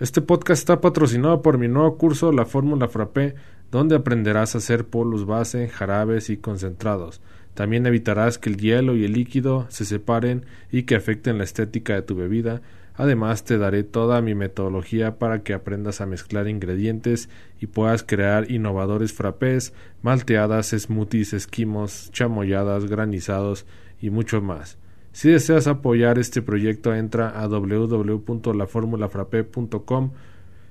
Este podcast está patrocinado por mi nuevo curso La Fórmula Frappé, donde aprenderás a hacer polos base, jarabes y concentrados. También evitarás que el hielo y el líquido se separen y que afecten la estética de tu bebida. Además, te daré toda mi metodología para que aprendas a mezclar ingredientes y puedas crear innovadores frappés, malteadas, smoothies, esquimos, chamoyadas, granizados y mucho más. Si deseas apoyar este proyecto, entra a www.laformulafrape.com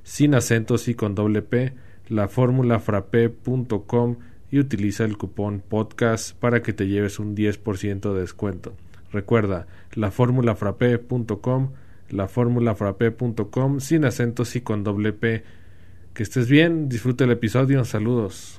sin acentos y con doble P, laformulafrape.com y utiliza el cupón podcast para que te lleves un 10% de descuento. Recuerda, laformulafrape.com, laformulafrape.com sin acentos y con doble P. Que estés bien, disfruta el episodio, saludos.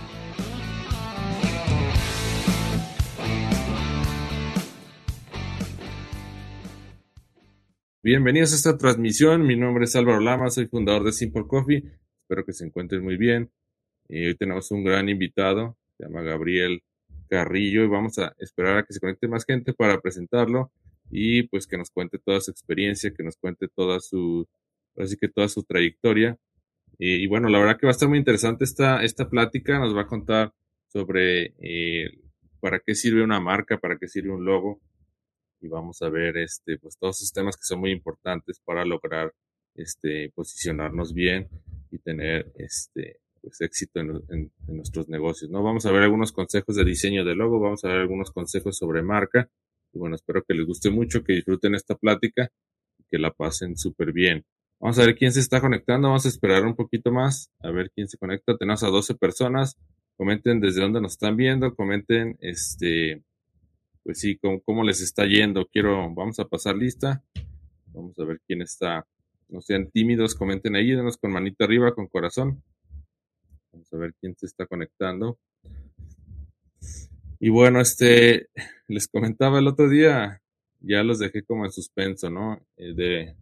Bienvenidos a esta transmisión. Mi nombre es Álvaro Lama, soy fundador de Simple Coffee. Espero que se encuentren muy bien. Hoy tenemos un gran invitado, se llama Gabriel Carrillo, y vamos a esperar a que se conecte más gente para presentarlo y pues que nos cuente toda su experiencia, que nos cuente toda su, así que toda su trayectoria. Y, bueno, la verdad que va a estar muy interesante esta, esta plática. Nos va a contar sobre eh, para qué sirve una marca, para qué sirve un logo, y vamos a ver este, pues todos esos temas que son muy importantes para lograr este, posicionarnos bien y tener este, pues, éxito en, nuestros negocios. ¿no? Vamos a ver algunos consejos de diseño de logo, vamos a ver algunos consejos sobre marca. Y bueno, espero que les guste mucho, que disfruten esta plática y que la pasen súper bien. Vamos a ver quién se está conectando, vamos a esperar un poquito más, a ver quién se conecta. Tenemos a 12 personas. Comenten desde dónde nos están viendo, comenten este, pues sí, cómo, les está yendo. Quiero, vamos a pasar lista. Vamos a ver quién está. No sean tímidos, comenten ahí, denos con manita arriba, con corazón. Vamos a ver quién se está conectando. Y bueno, este, les comentaba el otro día, ya los dejé como en suspenso, ¿no? Eh,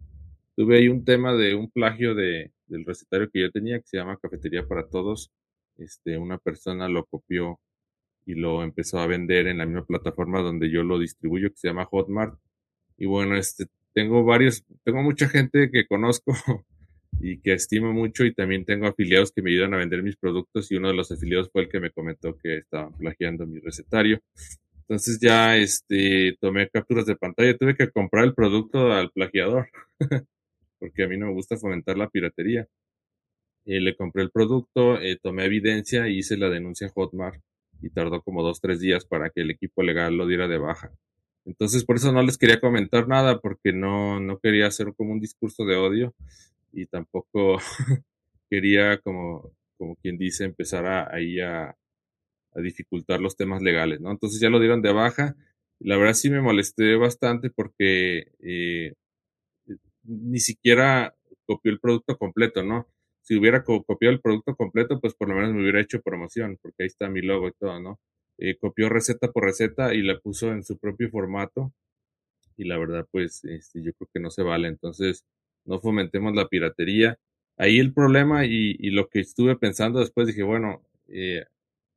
tuve ahí un tema de un plagio de, del recetario que yo tenía, que se llama Cafetería para Todos. Este, una persona lo copió y lo empezó a vender en la misma plataforma donde yo lo distribuyo, que se llama Hotmart. Y bueno, este, tengo varios, tengo mucha gente que conozco y que estimo mucho y también tengo afiliados que me ayudan a vender mis productos y uno de los afiliados fue el que me comentó que estaban plagiando mi recetario. Entonces ya este, tomé capturas de pantalla, tuve que comprar el producto al plagiador porque a mí no me gusta fomentar la piratería. Eh, le compré el producto, eh, tomé evidencia y hice la denuncia en Hotmart y tardó como dos, tres días para que el equipo legal lo diera de baja. Entonces, por eso no les quería comentar nada, porque no, no quería hacer como un discurso de odio y tampoco quería, como, como quien dice, empezar a, ahí a, dificultar los temas legales, ¿no? Entonces ya lo dieron de baja. La verdad sí me molesté bastante porque eh, ni siquiera copió el producto completo, ¿no? Si hubiera copiado el producto completo, pues por lo menos me hubiera hecho promoción, porque ahí está mi logo y todo, ¿no? Eh, copió receta por receta y la puso en su propio formato. Y la verdad, pues, este, yo creo que no se vale. Entonces, no fomentemos la piratería. Ahí el problema y, y lo que estuve pensando después dije, bueno, eh,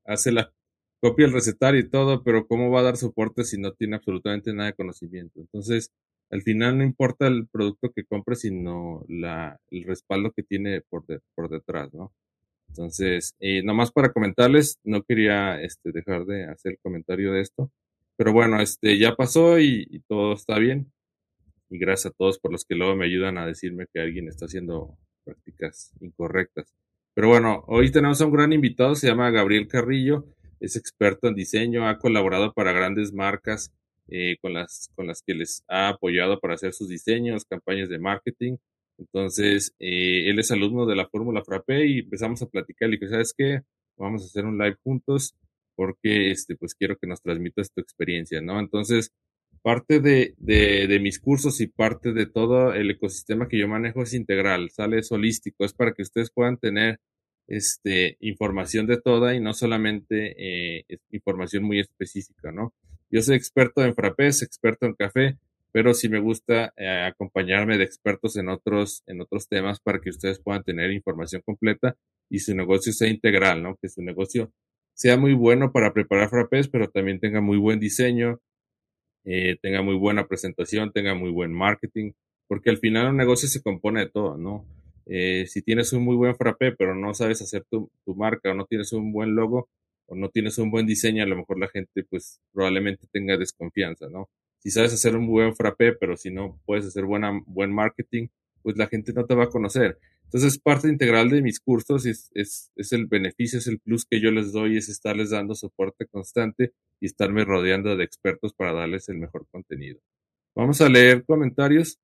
hace la copia el recetario y todo, pero ¿cómo va a dar soporte si no tiene absolutamente nada de conocimiento? Entonces, al final no importa el producto que compres, sino la, el respaldo que tiene por, por detrás, ¿no? Entonces, eh, nomás para comentarles, no quería este, dejar de hacer comentario de esto, pero bueno, este ya pasó y, todo está bien. Y gracias a todos por los que luego me ayudan a decirme que alguien está haciendo prácticas incorrectas. Pero bueno, hoy tenemos a un gran invitado, se llama Gabriel Carrillo, es experto en diseño, ha colaborado para grandes marcas eh, con, las, con las que les ha apoyado para hacer sus diseños, campañas de marketing. Entonces, eh, él es alumno de la Fórmula Frappé y empezamos a platicar. Y que, ¿sabes qué? Vamos a hacer un live juntos porque, este, pues quiero que nos transmitas tu experiencia, ¿no? Entonces, parte de, de, de, mis cursos y parte de todo el ecosistema que yo manejo es integral, sale holístico, es para que ustedes puedan tener este, información de toda y no solamente eh, información muy específica, ¿no? Yo soy experto en frappés, experto en café, pero sí me gusta eh, acompañarme de expertos en otros, en otros temas para que ustedes puedan tener información completa y su negocio sea integral, ¿no? Que su negocio sea muy bueno para preparar frappés, pero también tenga muy buen diseño, eh, tenga muy buena presentación, tenga muy buen marketing, porque al final un negocio se compone de todo, ¿no? Eh, si tienes un muy buen frappé, pero no sabes hacer tu, tu, marca o no tienes un buen logo o no tienes un buen diseño, a lo mejor la gente pues probablemente tenga desconfianza, ¿no? Si sabes hacer un buen frappé, pero si no puedes hacer buena, buen marketing, pues la gente no te va a conocer. Entonces, parte integral de mis cursos es, es, es, el beneficio, es el plus que yo les doy, es estarles dando soporte constante y estarme rodeando de expertos para darles el mejor contenido. Vamos a leer comentarios.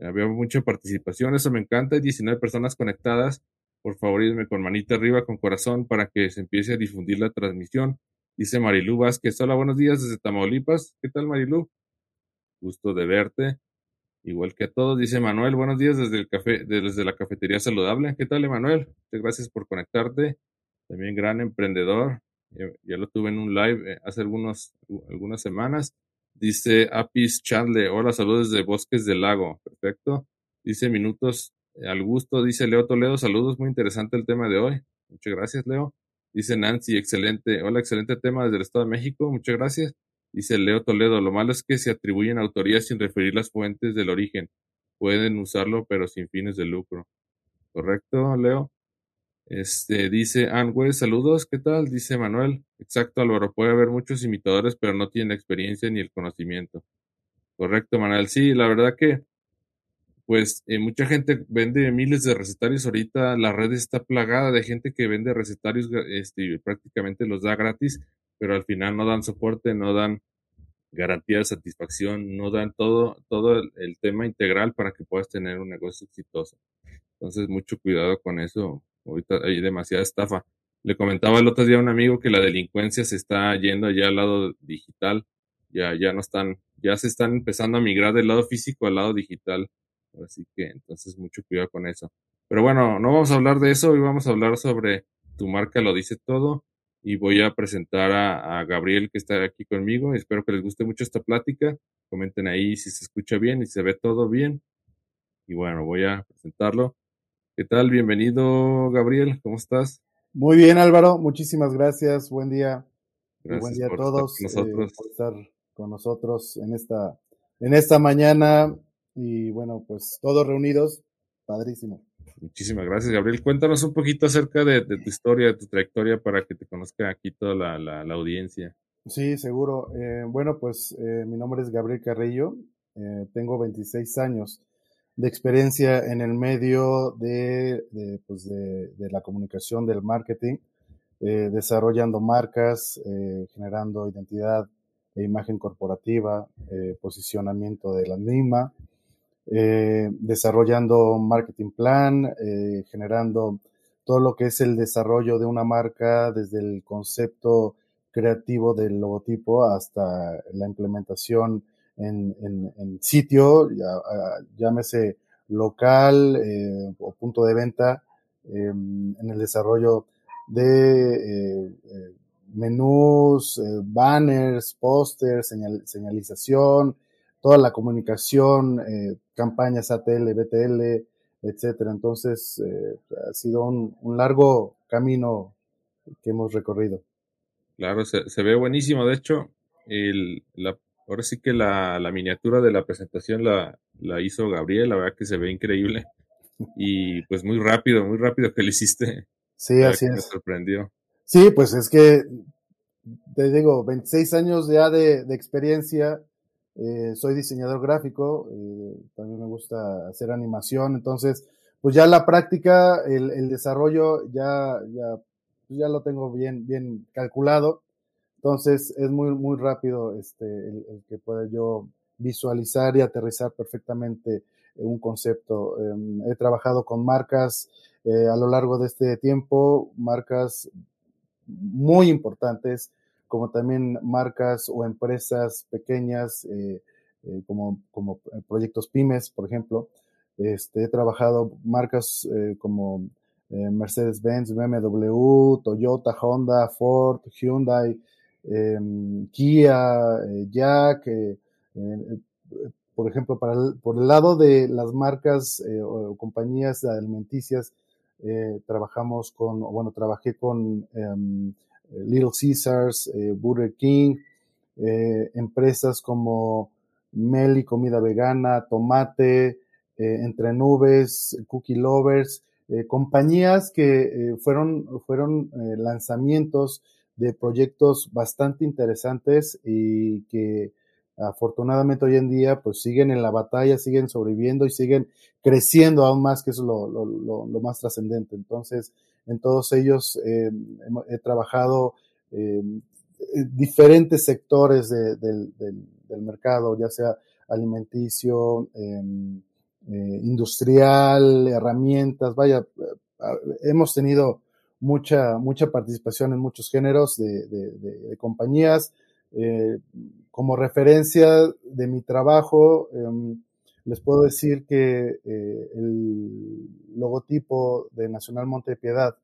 Había mucha participación, eso me encanta. Hay 19 personas conectadas. Por favor, irme con manita arriba, con corazón, para que se empiece a difundir la transmisión. Dice Marilú Vázquez. Hola, buenos días desde Tamaulipas. ¿Qué tal, Marilú? Gusto de verte. Igual que a todos, dice Manuel, buenos días desde el café, desde la cafetería saludable. ¿Qué tal, Emanuel? Muchas gracias por conectarte. También gran emprendedor. Ya, lo tuve en un live eh, hace algunos, algunas semanas. Dice Apis Chandler, hola, saludos desde Bosques del Lago. Perfecto. Dice Minutos al gusto. Dice Leo Toledo, saludos, muy interesante el tema de hoy. Muchas gracias, Leo. Dice Nancy, excelente. Hola, excelente tema desde el Estado de México. Muchas gracias. Dice Leo Toledo, lo malo es que se atribuyen autorías sin referir las fuentes del origen. Pueden usarlo, pero sin fines de lucro. ¿Correcto, Leo? Este, dice Anwe, saludos, ¿qué tal? Dice Manuel. Exacto, Álvaro, puede haber muchos imitadores, pero no tienen experiencia ni el conocimiento. Correcto, Manuel. Sí, la verdad que, pues, eh, mucha gente vende miles de recetarios ahorita. La red está plagada de gente que vende recetarios, este, prácticamente los da gratis pero al final no dan soporte, no dan garantía de satisfacción, no dan todo, todo el, tema integral para que puedas tener un negocio exitoso. Entonces, mucho cuidado con eso. Ahorita hay demasiada estafa. Le comentaba el otro día a un amigo que la delincuencia se está yendo ya al lado digital. Ya, ya no están, ya se están empezando a migrar del lado físico al lado digital. Así que entonces mucho cuidado con eso. Pero bueno, no vamos a hablar de eso, hoy vamos a hablar sobre tu marca lo dice todo y voy a presentar a, Gabriel que está aquí conmigo. Espero que les guste mucho esta plática. Comenten ahí si se escucha bien y se ve todo bien. Y bueno, voy a presentarlo. ¿Qué tal? Bienvenido, Gabriel. ¿Cómo estás? Muy bien, Álvaro. Muchísimas gracias. Buen día. buen día a todos. Estar. Eh, por estar con nosotros en esta, en esta mañana. Y bueno, pues todos reunidos. Padrísimo. Muchísimas gracias, Gabriel. Cuéntanos un poquito acerca de, tu historia, de tu trayectoria, para que te conozca aquí toda la, audiencia. Sí, seguro. Eh, bueno, pues eh, mi nombre es Gabriel Carrillo. Eh, tengo 26 años de experiencia en el medio de, pues de, la comunicación, del marketing, desarrollando marcas, generando identidad e imagen corporativa, posicionamiento de la misma eh, desarrollando marketing plan, eh, generando todo lo que es el desarrollo de una marca desde el concepto creativo del logotipo hasta la implementación en, en, sitio, llámese local eh, o punto de venta, em, en el desarrollo de menús, banners, pósters, señalización, toda la comunicación, eh, campañas ATL, BTL, etcétera. Entonces, eh, ha sido un, largo camino que hemos recorrido. Claro, se, ve buenísimo. De hecho, el, la, ahora sí que la, miniatura de la presentación la, la, hizo Gabriel, la verdad que se ve increíble. Y pues muy rápido, muy rápido que lo hiciste. Sí, así es. Me sorprendió. Sí, pues es que, te digo, 26 años ya de, de experiencia, eh, soy diseñador gráfico, eh, también me gusta hacer animación, entonces, pues ya la práctica, el, desarrollo ya, ya, pues ya lo tengo bien, bien calculado. Entonces, es muy, muy rápido este, el, que pueda yo visualizar y aterrizar perfectamente un concepto. Em, he trabajado con marcas eh, a lo largo de este tiempo, marcas muy importantes, como también marcas o empresas pequeñas, eh, eh, como, como proyectos pymes, por ejemplo. Este, he trabajado marcas eh, como Mercedes-Benz, BMW, Toyota, Honda, Ford, Hyundai, em, Kia, Jack, por ejemplo, para por el lado de las marcas o compañías alimenticias, trabajamos con, bueno, trabajé con em, Little Caesars, Burger King, empresas como Meli, comida vegana, tomate, eh, entre nubes, cookie lovers, eh, compañías que eh, fueron, fueron lanzamientos de proyectos bastante interesantes y que afortunadamente hoy en día pues siguen en la batalla, siguen sobreviviendo y siguen creciendo aún más, que es lo, lo, más trascendente. Entonces, en todos ellos he trabajado diferentes sectores del, mercado, ya sea alimenticio, em, eh, industrial, herramientas, vaya, eh, hemos tenido mucha, mucha participación en muchos géneros de, compañías. Eh, como referencia de mi trabajo, em, les puedo decir que el logotipo de Nacional Monte Piedad,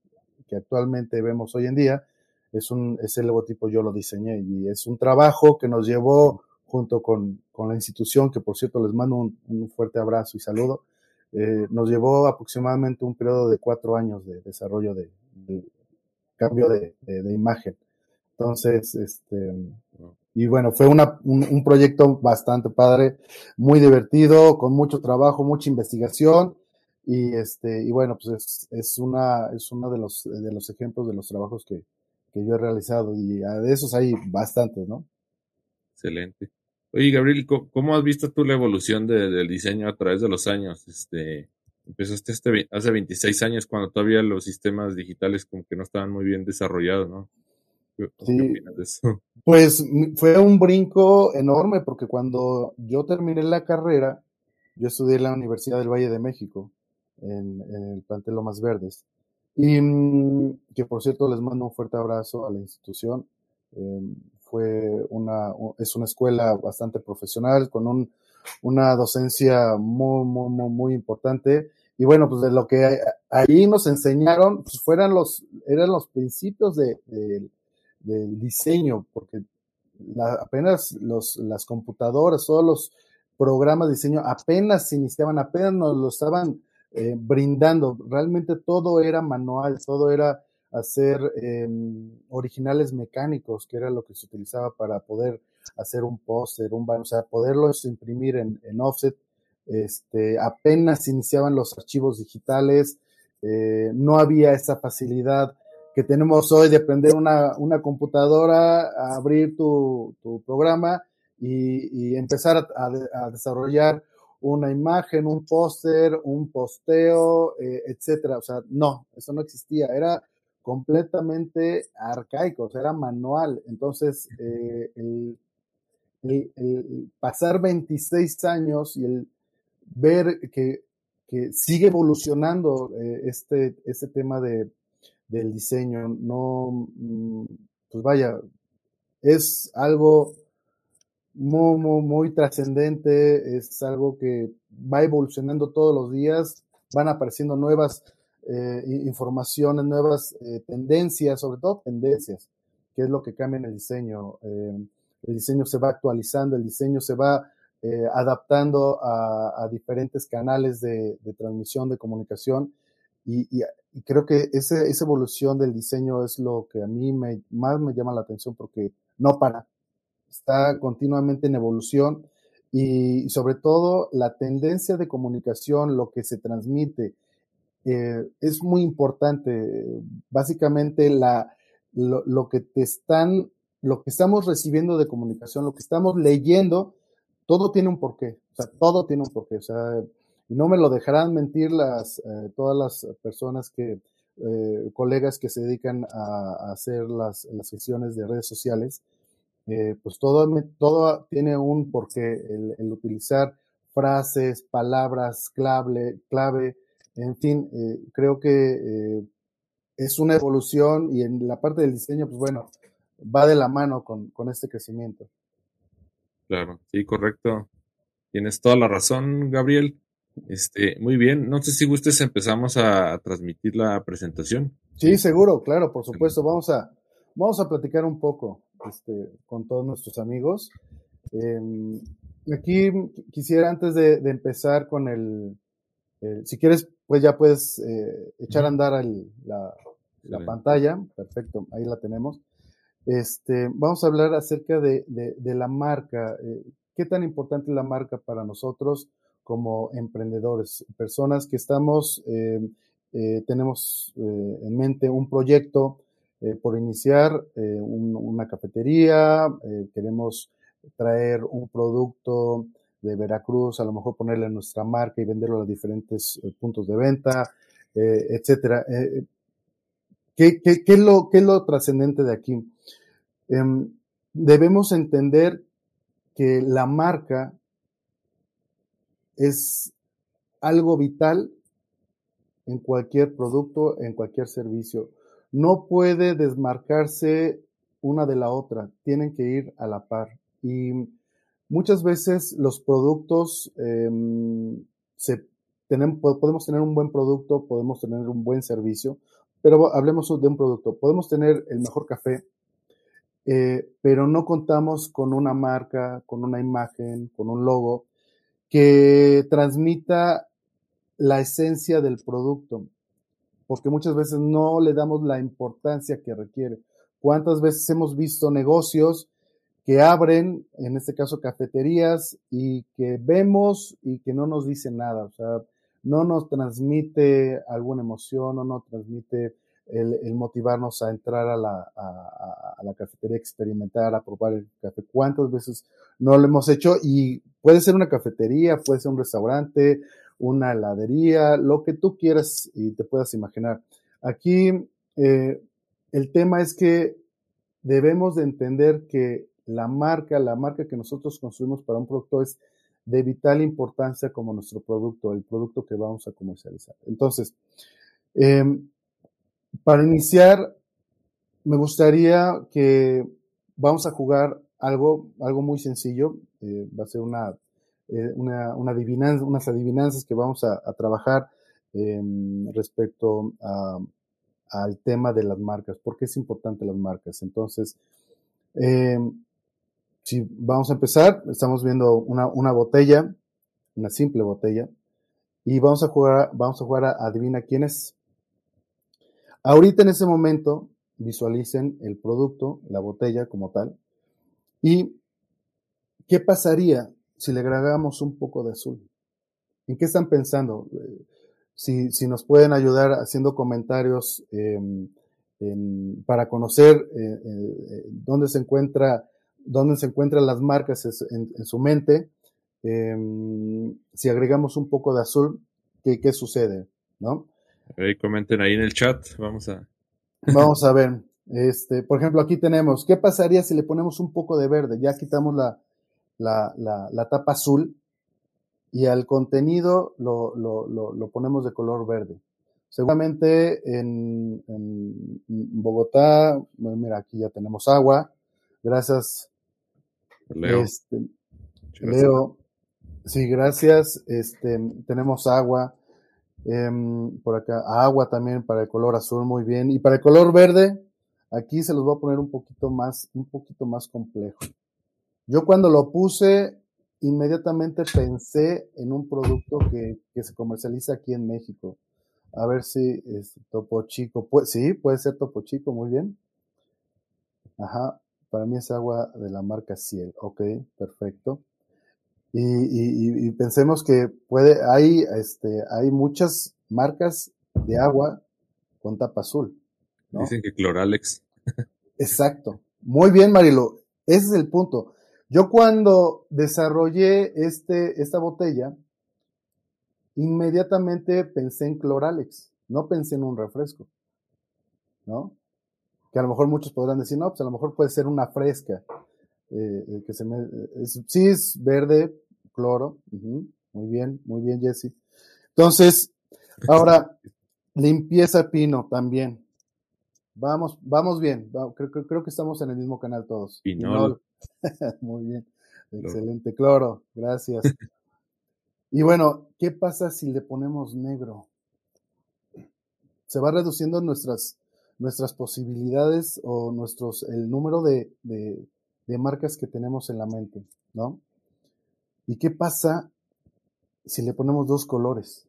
que actualmente vemos hoy en día, es un, ese logotipo yo lo diseñé y es un trabajo que nos llevó junto con, con la institución, que por cierto les mando un, fuerte abrazo y saludo, eh, nos llevó aproximadamente un periodo de cuatro años de desarrollo de, cambio de, de, imagen. Entonces, este, y bueno, fue una, un, proyecto bastante padre, muy divertido, con mucho trabajo, mucha investigación. Y este, y bueno, pues es, es una, es uno de los, de los ejemplos de los trabajos que, que yo he realizado y de esos hay bastantes, ¿no? Excelente. Oye, Gabriel, ¿cómo has visto tú la evolución del diseño a través de los años? Este, empezaste este, hace 26 años cuando todavía los sistemas digitales como que no estaban muy bien desarrollados, ¿no? ¿Qué, opinas de eso? Pues fue un brinco enorme porque cuando yo terminé la carrera, yo estudié en la Universidad del Valle de México, en, el plantel Lomas Verdes. Y mm, que por cierto les mando un fuerte abrazo a la institución. Em, fue una, es una escuela bastante profesional con un, una docencia muy, muy, muy, muy importante. Y bueno, pues de lo que ahí nos enseñaron, pues fueran los, eran los principios de, del diseño, porque apenas los, las computadoras, todos los programas de diseño apenas se iniciaban, apenas nos lo estaban eh, brindando. Realmente todo era manual, todo era hacer em, originales mecánicos, que era lo que se utilizaba para poder hacer un póster, un o sea, poderlos imprimir en, offset. Este, apenas iniciaban los archivos digitales, eh, no había esa facilidad que tenemos hoy de prender una, una computadora, abrir tu, programa y, y empezar a, desarrollar una imagen, un póster, un posteo, eh, etcétera. O sea, no, eso no existía. Era completamente arcaico, era manual. Entonces, eh, el, pasar 26 años y el ver que, sigue evolucionando eh, este, este tema de, del diseño, no, mm, pues vaya, es algo muy, muy, muy trascendente, es algo que va evolucionando todos los días, van apareciendo nuevas eh, informaciones, nuevas eh, tendencias, sobre todo tendencias, que es lo que cambia en el diseño. Eh, el diseño se va actualizando, el diseño se va adaptando a, diferentes canales de, transmisión, de comunicación. Y, creo que esa evolución del diseño es lo que a mí me, más me llama la atención porque no para, está continuamente en evolución y sobre todo la tendencia de comunicación, lo que se transmite, eh, es muy importante. Básicamente, la, lo, que te están, lo que estamos recibiendo de comunicación, lo que estamos leyendo, todo tiene un porqué. O sea, todo tiene un porqué. O sea, no me lo dejarán mentir las, eh, todas las personas que, eh, colegas que se dedican a, hacer las, las, sesiones de redes sociales. pues todo, todo tiene un porqué. El, utilizar frases, palabras clave, clave en fin, eh, creo que eh, es una evolución y en la parte del diseño, pues bueno, va de la mano con, este crecimiento. Claro, sí, correcto. Tienes toda la razón, Gabriel. Este, muy bien. No sé si gustes empezamos a transmitir la presentación. Sí, seguro, claro, por supuesto. Vamos a, vamos a platicar un poco este, con todos nuestros amigos. Em, aquí quisiera, antes de, empezar con el, si quieres, pues ya puedes eh, echar a andar la, pantalla. Perfecto, ahí la tenemos. Este, vamos a hablar acerca de, la marca. Eh, ¿Qué tan importante es la marca para nosotros como emprendedores? Personas que estamos, em, eh, tenemos en mente un proyecto por iniciar, una cafetería, queremos traer un producto de Veracruz, a lo mejor ponerle nuestra marca y venderlo a diferentes eh, puntos de venta, eh, etcétera. Eh, ¿qué, es lo, ¿Qué es lo trascendente de aquí? Em, debemos entender que la marca es algo vital en cualquier producto, en cualquier servicio. No puede desmarcarse una de la otra, tienen que ir a la par. Y muchas veces los productos, em, se, podemos tener un buen producto, podemos tener un buen servicio, pero hablemos de un producto. Podemos tener el mejor café, eh, pero no contamos con una marca, con una imagen, con un logo que transmita la esencia del producto, porque muchas veces no le damos la importancia que requiere. ¿Cuántas veces hemos visto negocios que abren, en este caso cafeterías, y que vemos y que no nos dice nada, o sea, no nos transmite alguna emoción, no nos transmite el, motivarnos a entrar a la, a, la cafetería, experimentar, a probar el café. ¿Cuántas veces no lo hemos hecho? Y puede ser una cafetería, puede ser un restaurante, una heladería, lo que tú quieras y te puedas imaginar. Aquí eh, el tema es que debemos de entender que la marca, la marca que nosotros construimos para un producto es de vital importancia como nuestro producto, el producto que vamos a comercializar. Entonces, em, para iniciar, me gustaría que vamos a jugar algo, algo muy sencillo. Eh, va a ser una, eh, una, adivinanza, unas adivinanzas que vamos a, trabajar em, respecto al tema de las marcas. ¿Por qué es importante las marcas? Entonces, em, si vamos a empezar, estamos viendo una, botella, una simple botella, y vamos a jugar, vamos a jugar a adivina quién es. Ahorita en ese momento visualicen el producto, la botella como tal, y qué pasaría si le agregamos un poco de azul. ¿En qué están pensando? Si, nos pueden ayudar haciendo comentarios em, para conocer eh, eh, dónde se encuentra dónde se encuentran las marcas en, su mente. Em, si agregamos un poco de azul, ¿qué, qué sucede? ¿No? Comenten ahí en el chat, vamos a... Vamos a ver. Este, por ejemplo, aquí tenemos, ¿qué pasaría si le ponemos un poco de verde? Ya quitamos la, la, tapa azul y al contenido lo, lo, ponemos de color verde. Seguramente en, en, Bogotá, mira, aquí ya tenemos agua. Gracias Leo. Este, Leo, sí, gracias. Este, tenemos agua. Em, por acá, agua también para el color azul, muy bien. Y para el color verde, aquí se los voy a poner un poquito más, un poquito más complejo. Yo cuando lo puse, inmediatamente pensé en un producto que, se comercializa aquí en México. A ver si es Topo Chico. sí, puede ser Topo Chico, muy bien. Ajá. Para mí es agua de la marca Ciel. Ok, perfecto. Y, pensemos que puede, hay, este, hay muchas marcas de agua con tapa azul. Dicen que Cloralex. Exacto. Muy bien, Marilo. Ese es el punto. Yo cuando desarrollé este, esta botella, inmediatamente pensé en Cloralex, no pensé en un refresco. ¿No? que a lo mejor muchos podrán decir, no, pues a lo mejor puede ser una fresca, eh, eh, que se me, sí es verde, cloro, muy bien, muy bien Jesse. Entonces, ahora, limpieza pino también. Vamos, vamos bien, creo, creo, que estamos en el mismo canal todos. Pinol. muy bien, excelente, cloro, gracias. Y bueno, ¿qué pasa si le ponemos negro? Se va reduciendo nuestras, nuestras posibilidades o nuestros, el número de, de, de marcas que tenemos en la mente, ¿no? ¿Y qué pasa si le ponemos dos colores?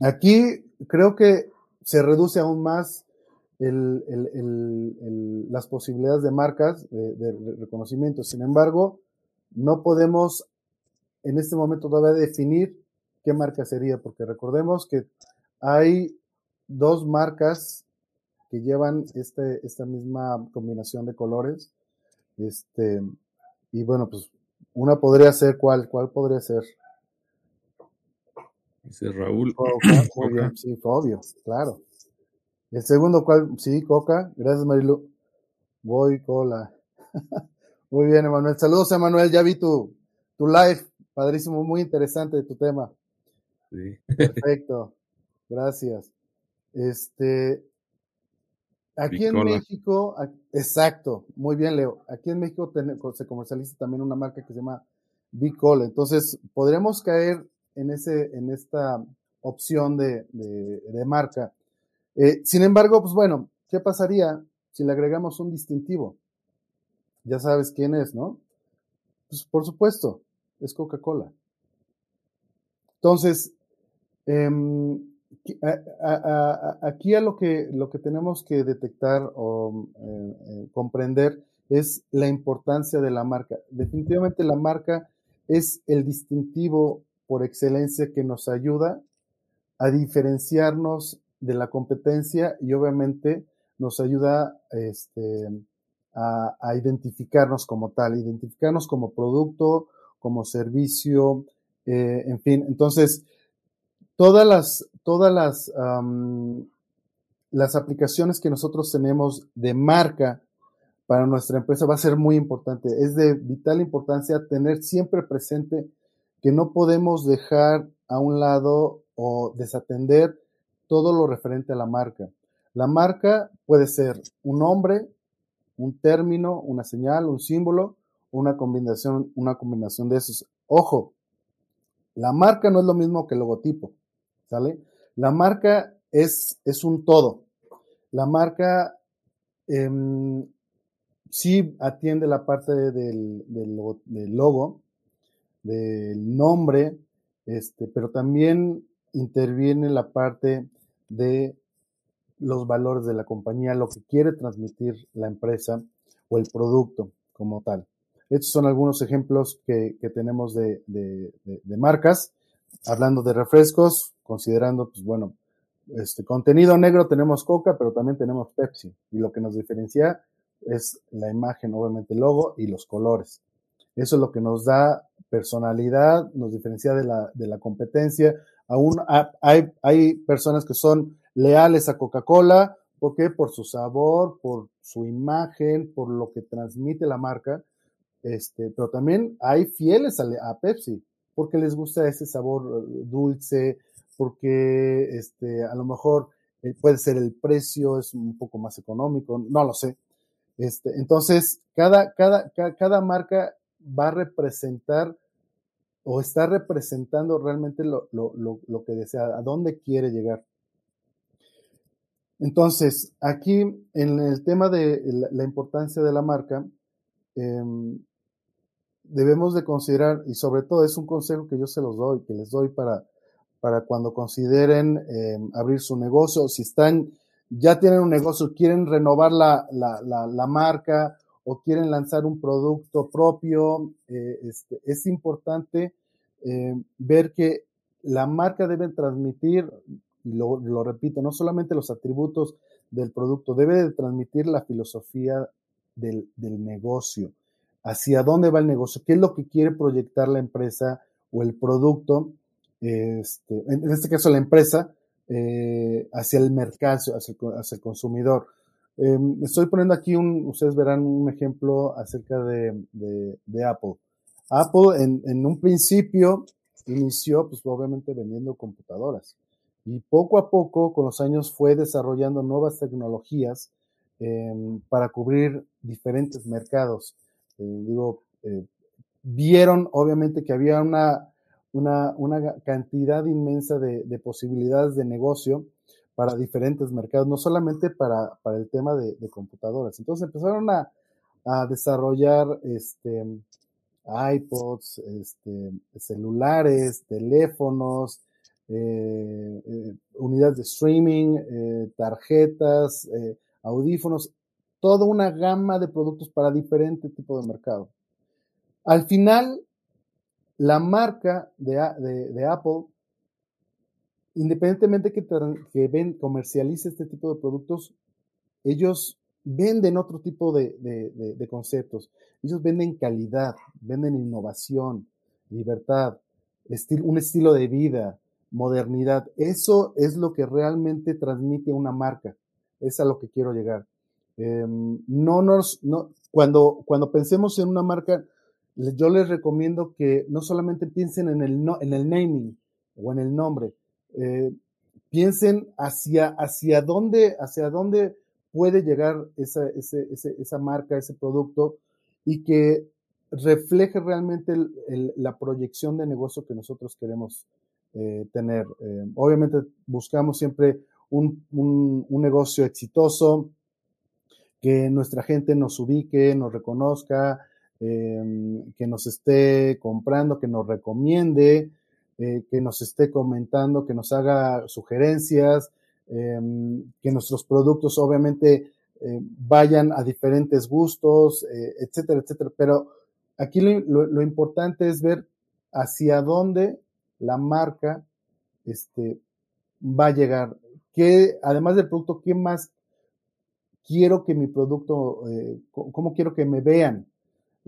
Aquí creo que se reduce aún más el, las posibilidades de marcas de, de, reconocimiento. Sin embargo, no podemos en este momento todavía definir qué marca sería, porque recordemos que hay dos marcas que llevan este, esta misma combinación de colores. Este, y bueno, pues una podría ser, ¿cuál? ¿Cuál podría ser? Dice Raúl. muy bien, sí, obvio, claro. El segundo, ¿cuál? Sí, Coca. Gracias, Marilu. Voy, cola. muy bien, Emanuel. Saludos, Emanuel. Ya vi tu, tu live. Padrísimo, muy interesante tu tema. Sí. Perfecto. Gracias. Este, aquí en México, exacto, muy bien, Leo. Aquí en México se comercializa también una marca que se llama Bicol. Entonces, podríamos caer en ese, en esta opción de, de, de marca. Eh, sin embargo, pues bueno, ¿qué pasaría si le agregamos un distintivo? Ya sabes quién es, ¿no? Pues por supuesto, es Coca-Cola. Entonces, eh, aquí a lo que, lo que tenemos que detectar o eh, eh, comprender es la importancia de la marca. Definitivamente la marca es el distintivo por excelencia que nos ayuda a diferenciarnos de la competencia y obviamente nos ayuda este, a, identificarnos como tal, identificarnos como producto, como servicio, eh, en fin. Entonces, todas las, todas las, las aplicaciones que nosotros tenemos de marca para nuestra empresa va a ser muy importante. Es de vital importancia tener siempre presente que no podemos dejar a un lado o desatender todo lo referente a la marca. La marca puede ser un nombre, un término, una señal, un símbolo, una combinación, una combinación de esos. Ojo, la marca no es lo mismo que el logotipo, ¿sale? La marca es, es un todo. La marca eh, sí atiende la parte del, del, logo, del nombre, este, pero también interviene la parte de los valores de la compañía, lo que quiere transmitir la empresa o el producto como tal. Estos son algunos ejemplos que, que tenemos de, de, marcas. Hablando de refrescos, considerando, pues bueno, este contenido negro tenemos Coca, pero también tenemos Pepsi. Y lo que nos diferencia es la imagen, obviamente el logo y los colores. Eso es lo que nos da personalidad, nos diferencia de la, de la competencia. Aún hay, hay personas que son leales a Coca-Cola, ¿por qué? Por su sabor, por su imagen, por lo que transmite la marca. Este, pero también hay fieles a, a Pepsi, porque les gusta ese sabor eh, dulce, porque este, a lo mejor eh, puede ser el precio, es un poco más económico, no lo sé. Este, entonces, cada, cada, cada marca va a representar o está representando realmente lo, lo, lo, lo, que desea, a dónde quiere llegar. Entonces, aquí en el tema de la, importancia de la marca, eh, debemos de considerar, y sobre todo es un consejo que yo se los doy, que les doy para, para cuando consideren eh, abrir su negocio, si están, ya tienen un negocio, quieren renovar la, la, la, marca o quieren lanzar un producto propio, eh, este, es importante eh, ver que la marca debe transmitir, y lo, lo, repito, no solamente los atributos del producto, debe de transmitir la filosofía del, del negocio, hacia dónde va el negocio, qué es lo que quiere proyectar la empresa o el producto, este, en este caso la empresa, eh, hacia el mercado, hacia el, consumidor. Eh, estoy poniendo aquí un, ustedes verán un ejemplo acerca de, Apple. Apple en, un principio inició, pues obviamente vendiendo computadoras y poco a poco con los años fue desarrollando nuevas tecnologías eh, para cubrir diferentes mercados. Eh, digo, vieron obviamente que había una, una, una cantidad inmensa de, de, posibilidades de negocio para diferentes mercados, no solamente para, para el tema de, computadoras. Entonces empezaron a, a desarrollar este, iPods, este, celulares, teléfonos, eh, eh, unidades de streaming, eh, tarjetas, audífonos, toda una gama de productos para diferente tipo de mercado. Al final, la marca de, Apple, independientemente que, que ven, comercialice este tipo de productos, ellos venden otro tipo de, conceptos. Ellos venden calidad, venden innovación, libertad, un estilo de vida, modernidad. Eso es lo que realmente transmite una marca. Es a lo que quiero llegar. Eh, no nos, no, cuando, cuando pensemos en una marca, yo les recomiendo que no solamente piensen en el, no, en el naming o en el nombre, eh, piensen hacia, hacia dónde, hacia dónde puede llegar esa, esa marca, ese producto y que refleje realmente la proyección de negocio que nosotros queremos eh, tener. Eh, obviamente buscamos siempre un, un, negocio exitoso, que nuestra gente nos ubique, nos reconozca, eh, que nos esté comprando, que nos recomiende, eh, que nos esté comentando, que nos haga sugerencias, eh, que nuestros productos obviamente eh, vayan a diferentes gustos, eh, etcétera, etcétera. Pero aquí lo, lo, importante es ver hacia dónde la marca este, va a llegar. ¿Qué, además del producto, qué más quiero que mi producto, eh, cómo quiero que me vean?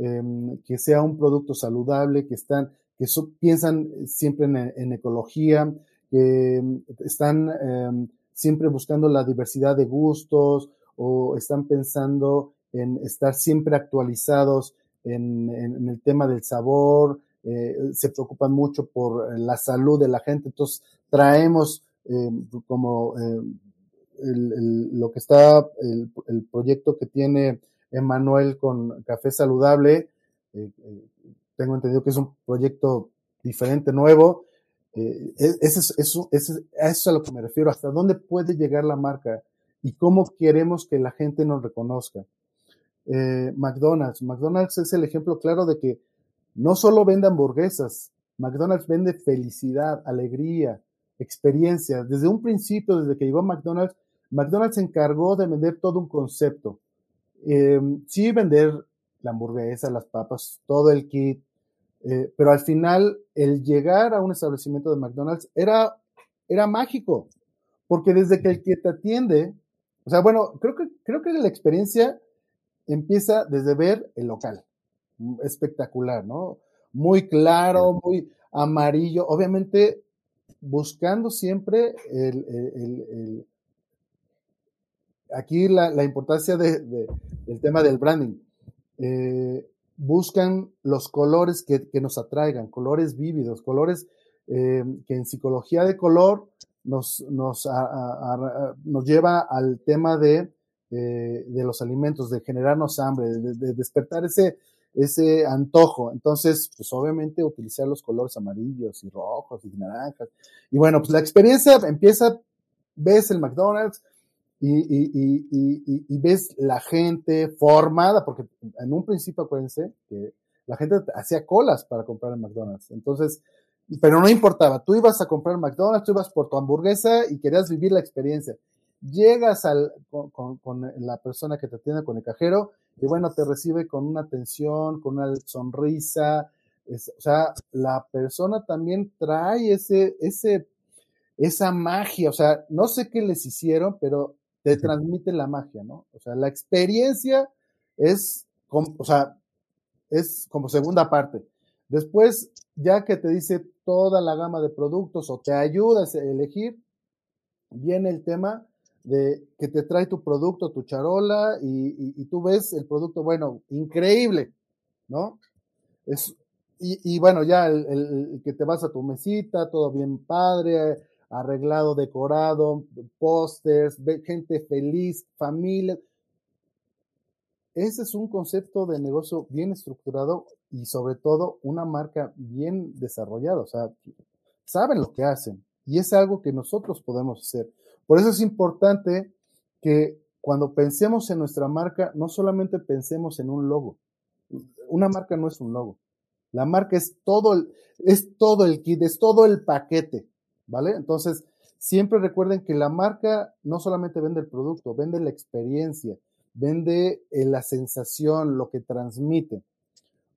Eh, que sea un producto saludable, que están, que so, piensan siempre en, ecología, que están eh, siempre buscando la diversidad de gustos o están pensando en estar siempre actualizados en, el tema del sabor, eh, se preocupan mucho por la salud de la gente, entonces traemos eh, como eh, lo que está, el, el, proyecto que tiene Emanuel con Café Saludable, eh, tengo entendido que es un proyecto diferente, nuevo, eh, eso, eso, eso, eso es a lo que me refiero, hasta dónde puede llegar la marca y cómo queremos que la gente nos reconozca. Eh, McDonald's, McDonald's es el ejemplo claro de que no solo vende hamburguesas, McDonald's vende felicidad, alegría, experiencia. Desde un principio, desde que llegó a McDonald's, McDonald's se encargó de vender todo un concepto. Eh, sí, vender la hamburguesa, las papas, todo el kit, eh, pero al final el llegar a un establecimiento de McDonald's era, era mágico, porque desde que el que te atiende, o sea, bueno, creo que, creo que la experiencia empieza desde ver el local, espectacular, ¿no? Muy claro, muy amarillo, obviamente buscando siempre el, el, el, aquí la, importancia de, de, del tema del branding. Eh, buscan los colores que, nos atraigan, colores vívidos, colores eh, que en psicología de color nos, nos, lleva al tema de, eh, de los alimentos, de generarnos hambre, de, de, despertar ese, ese antojo. Entonces, pues obviamente utilizar los colores amarillos y rojos y naranjas. Y bueno, pues la experiencia empieza, ves el McDonald's, y, y, y, y, ves la gente formada, porque en un principio acuérdense que la gente hacía colas para comprar en McDonald's. Entonces, pero no importaba, tú ibas a comprar McDonald's, tú ibas por tu hamburguesa y querías vivir la experiencia. Llegas al, con, con, con la persona que te atiende, con el cajero, y bueno, te recibe con una atención, con una sonrisa. Es, o sea, la persona también trae ese, ese, esa magia. O sea, no sé qué les hicieron, pero te transmite la magia, ¿no? O sea, la experiencia es, como, o sea, es como segunda parte. Después, ya que te dice toda la gama de productos o te ayuda a elegir, viene el tema de que te trae tu producto, tu charola, y, y, y tú ves el producto, bueno, increíble, ¿no? Es, y, y bueno, ya el, el, el, que te vas a tu mesita, todo bien padre, arreglado, decorado, pósters, gente feliz, familia. ese es un concepto de negocio bien estructurado y sobre todo una marca bien desarrollada. O sea, saben lo que hacen y es algo que nosotros podemos hacer. Por eso es importante que cuando pensemos en nuestra marca, no solamente pensemos en un logo. Una marca no es un logo. La marca es todo el, es todo el kit, es todo el paquete, ¿vale? Entonces, siempre recuerden que la marca no solamente vende el producto, vende la experiencia, vende eh, la sensación, lo que transmite,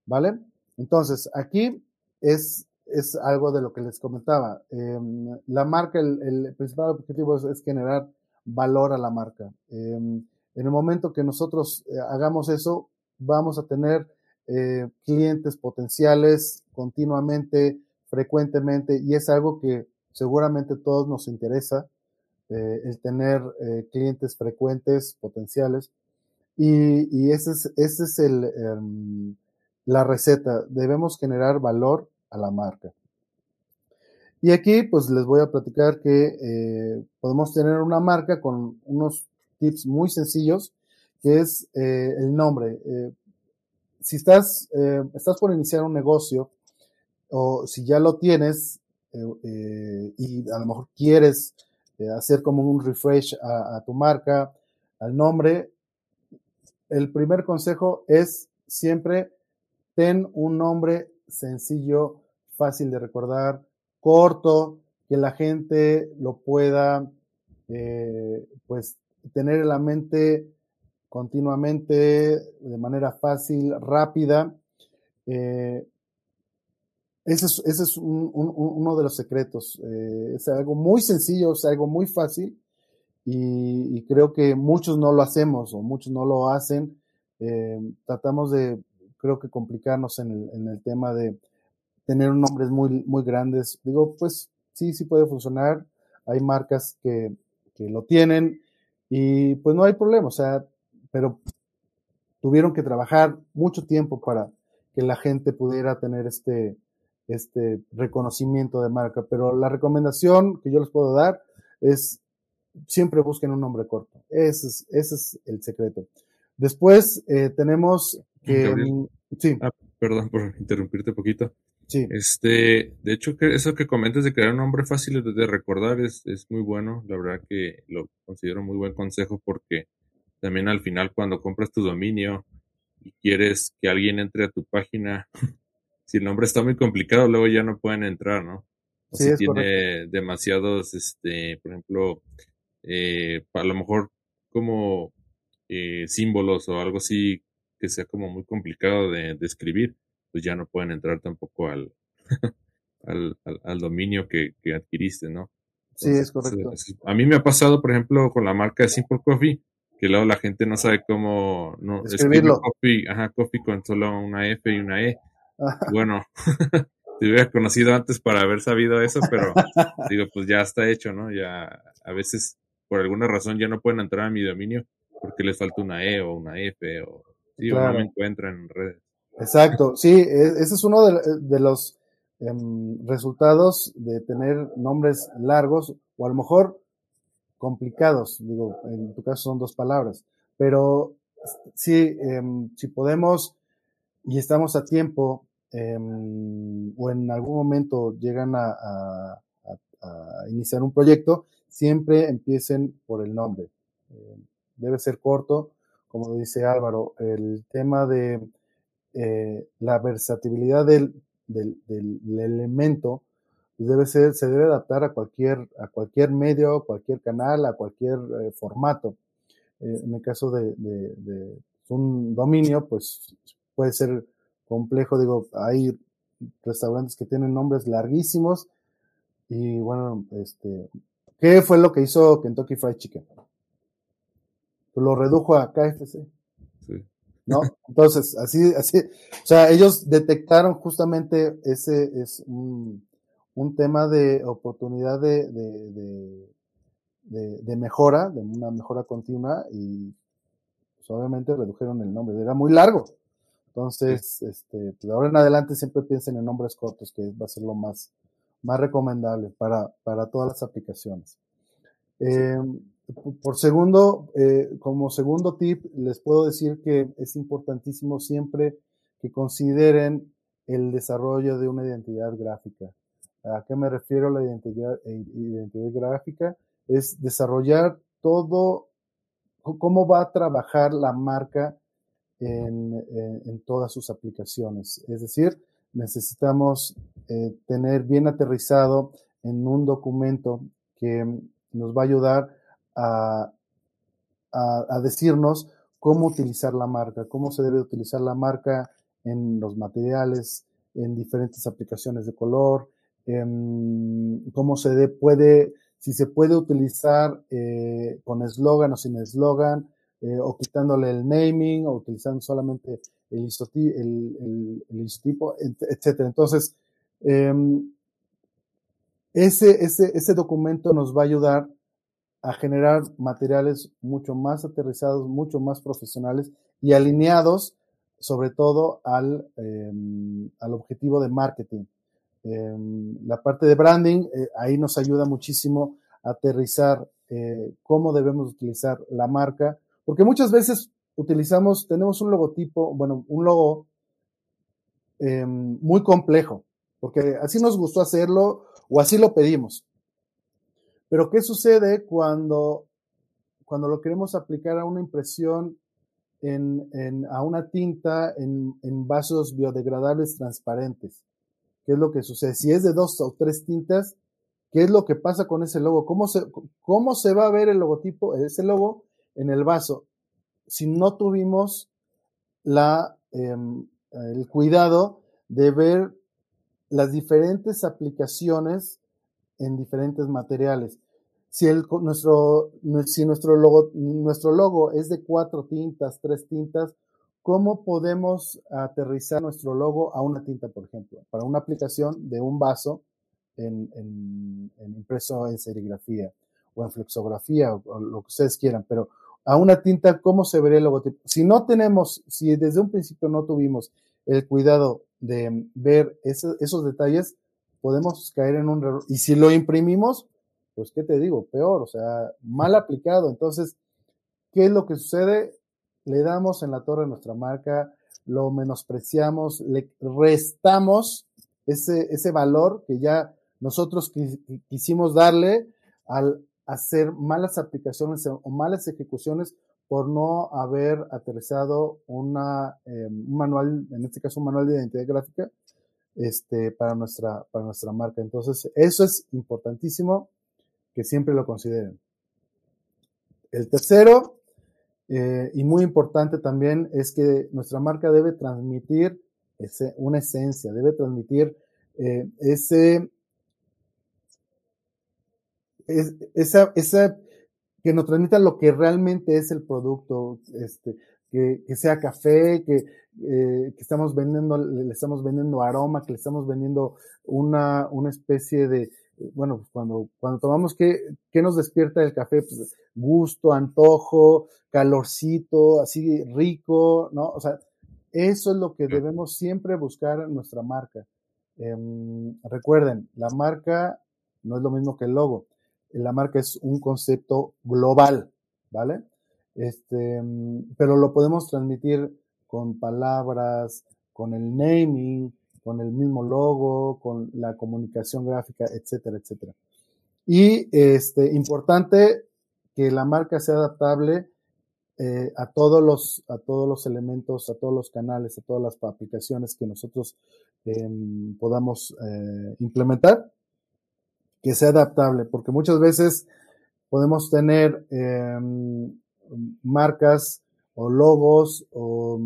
¿vale? Entonces, aquí es, es algo de lo que les comentaba. Em, la marca, el, principal objetivo es, generar valor a la marca. Em, en el momento que nosotros eh, hagamos eso, vamos a tener eh, clientes potenciales continuamente, frecuentemente, y es algo que seguramente todos nos interesa, eh, el tener eh, clientes frecuentes, potenciales. Y, y ese es, ese es el, em, la receta. Debemos generar valor a la marca. Y aquí, pues les voy a platicar que podemos tener una marca con unos tips muy sencillos, que es el nombre si estás, eh, estás por iniciar un negocio o si ya lo tienes eh, eh, y a lo mejor quieres hacer como un refresh a, tu marca, al nombre, el primer consejo es siempre ten un nombre sencillo, fácil de recordar, corto, que la gente lo pueda pues tener en la mente continuamente, de manera fácil, rápida. Eh, ese es, ese es uno de los secretos. Eh, es algo muy sencillo, es algo muy fácil y, creo que muchos no lo hacemos o muchos no lo hacen. Eh, tratamos de, creo que complicarnos en el, en el tema de tener nombres muy, muy grandes. Digo, pues sí, sí puede funcionar. Hay marcas que, que lo tienen y pues no hay problema. O sea, pero tuvieron que trabajar mucho tiempo para que la gente pudiera tener este, este reconocimiento de marca. Pero la recomendación que yo les puedo dar es siempre busquen un nombre corto. Ese es, ese es el secreto. Después eh, tenemos que... Sí. Ah, perdón por interrumpirte un poquito. Sí. Este, de hecho, que eso que comentas de crear un nombre fácil de recordar es, es muy bueno. La verdad que lo considero muy buen consejo porque también al final cuando compras tu dominio y quieres que alguien entre a tu página, si el nombre está muy complicado, luego ya no pueden entrar, ¿no? O si tiene demasiados, este, por ejemplo, eh, a lo mejor como eh, símbolos o algo así que sea como muy complicado de, escribir, pues ya no pueden entrar tampoco al, al, dominio que, adquiriste, ¿no? sí, es correcto. a mí me ha pasado, por ejemplo, con la marca Simple Coffee, que luego la gente no sabe cómo no, escribirlo. Coffee, ajá, coffee con solo una F y una E. Bueno, te hubiera conocido antes para haber sabido eso, pero digo, pues ya está hecho, ¿no? Ya a veces por alguna razón ya no pueden entrar a mi dominio porque les falta una E o una F o sí, no me encuentran en redes. Exacto, sí, e, ese es uno de, los em, resultados de tener nombres largos o a lo mejor complicados, digo, en tu caso son dos palabras, pero sí, em, si podemos y estamos a tiempo em, o en algún momento llegan a, iniciar un proyecto, siempre empiecen por el nombre. Em, debe ser corto, como dice Álvaro, el tema de eh, la versatilidad del, del, elemento debe ser, se debe adaptar a cualquier, a cualquier medio, a cualquier canal, a cualquier eh, formato. Eh, en el caso de, un dominio, pues puede ser complejo, digo, hay restaurantes que tienen nombres larguísimos y bueno, este, ¿qué fue lo que hizo Kentucky Fried Chicken? lo redujo a KFC. Sí. ¿No? Entonces, así, así, o sea, ellos detectaron justamente ese, es un, un tema de oportunidad de, de, de, de, mejora, de una mejora continua y pues, obviamente redujeron el nombre, era muy largo. Entonces, este, pues ahora en adelante siempre piensen en nombres cortos, que va a ser lo más, más recomendable para, para todas las aplicaciones. Eh, por segundo, eh, como segundo tip, les puedo decir que es importantísimo siempre que consideren el desarrollo de una identidad gráfica. ¿A qué me refiero la identidad, eh, identidad gráfica? Es desarrollar todo, cómo va a trabajar la marca en, todas sus aplicaciones. Es decir, necesitamos eh, tener bien aterrizado en un documento que nos va a ayudar a, a, decirnos cómo utilizar la marca, cómo se debe utilizar la marca en los materiales, en diferentes aplicaciones de color, cómo se puede, si se puede utilizar eh, con eslogan o sin eslogan, eh, o quitándole el naming, o utilizando solamente el, isotipo, el, etc. Entonces, em, ese, ese, ese documento nos va a ayudar a generar materiales mucho más aterrizados, mucho más profesionales y alineados sobre todo al, em, al objetivo de marketing. Em, la parte de branding, eh, ahí nos ayuda muchísimo a aterrizar eh, cómo debemos utilizar la marca, porque muchas veces utilizamos, tenemos un logotipo, bueno, un logo em, muy complejo, porque así nos gustó hacerlo o así lo pedimos. Pero ¿qué sucede cuando, cuando lo queremos aplicar a una impresión en, en, a una tinta en, en, vasos biodegradables transparentes? ¿Qué es lo que sucede? Si es de dos o tres tintas, ¿qué es lo que pasa con ese logo? ¿Cómo se, cómo se va a ver el logotipo, ese logo en el vaso? Si no tuvimos eh, el cuidado de ver las diferentes aplicaciones en diferentes materiales si, nuestro, si nuestro, logo, nuestro logo es de cuatro tintas, tres tintas, ¿cómo podemos aterrizar nuestro logo a una tinta, por ejemplo? Para una aplicación de un vaso impreso en serigrafía o en flexografía o, lo que ustedes quieran, pero a una tinta, ¿cómo se vería el logotipo? Si no tenemos, si desde un principio no tuvimos el cuidado de ver esos detalles, podemos caer en un error. Y si lo imprimimos, pues, ¿qué te digo? Peor, o sea, mal aplicado. Entonces, ¿qué es lo que sucede? Le damos en la torre a nuestra marca, lo menospreciamos, le restamos ese, ese valor que ya nosotros quisimos darle al hacer malas aplicaciones o malas ejecuciones por no haber aterrizado una, eh, un manual, en este caso un manual de identidad gráfica, este, para nuestra, para nuestra marca. Entonces, eso es importantísimo que siempre lo consideren. El tercero, eh, y muy importante también, es que nuestra marca debe transmitir ese, una esencia, debe transmitir eh, ese, esa, esa, que nos transmita lo que realmente es el producto, este, que, que sea café, que, eh, que estamos vendiendo, le estamos vendiendo aroma, que le estamos vendiendo una, una especie de, bueno, pues, cuando, cuando tomamos, ¿qué, ¿qué nos despierta el café? Pues gusto, antojo, calorcito, así rico, ¿no? O sea, eso es lo que debemos siempre buscar en nuestra marca. Em, recuerden, la marca no es lo mismo que el logo. La marca es un concepto global, ¿vale? Este, pero lo podemos transmitir con palabras, con el naming, con el mismo logo, con la comunicación gráfica, etcétera, etcétera. Y este, importante que la marca sea adaptable eh, a, todos los, a todos los elementos, a todos los canales, a todas las aplicaciones que nosotros em, podamos eh, implementar, que sea adaptable, porque muchas veces podemos tener em, marcas o logos o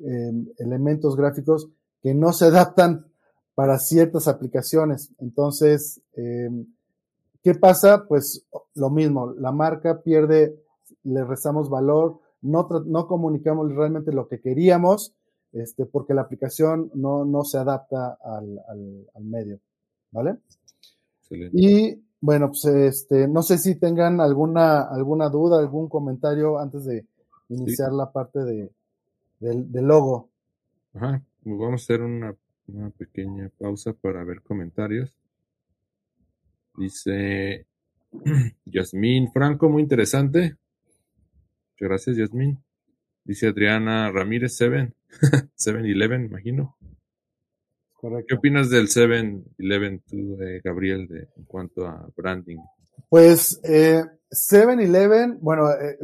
em, elementos gráficos que no se adaptan para ciertas aplicaciones. Entonces, em, ¿qué pasa? Pues lo mismo, la marca pierde, le restamos valor, no, no comunicamos realmente lo que queríamos, este, porque la aplicación no, no se adapta al, al, medio, ¿vale? Y bueno, pues este, no sé si tengan alguna, alguna duda, algún comentario antes de iniciar la parte de, del, del logo. Ajá. Vamos a hacer una, pequeña pausa para ver comentarios. Dice Yasmín Franco, muy interesante. Muchas gracias, Yasmín. Dice Adriana Ramírez, Seven. Seven Eleven, imagino. Correcto. ¿Qué opinas del Seven Eleven tú, eh, Gabriel, de, en cuanto a branding? Pues eh, 7-Eleven, bueno, eh,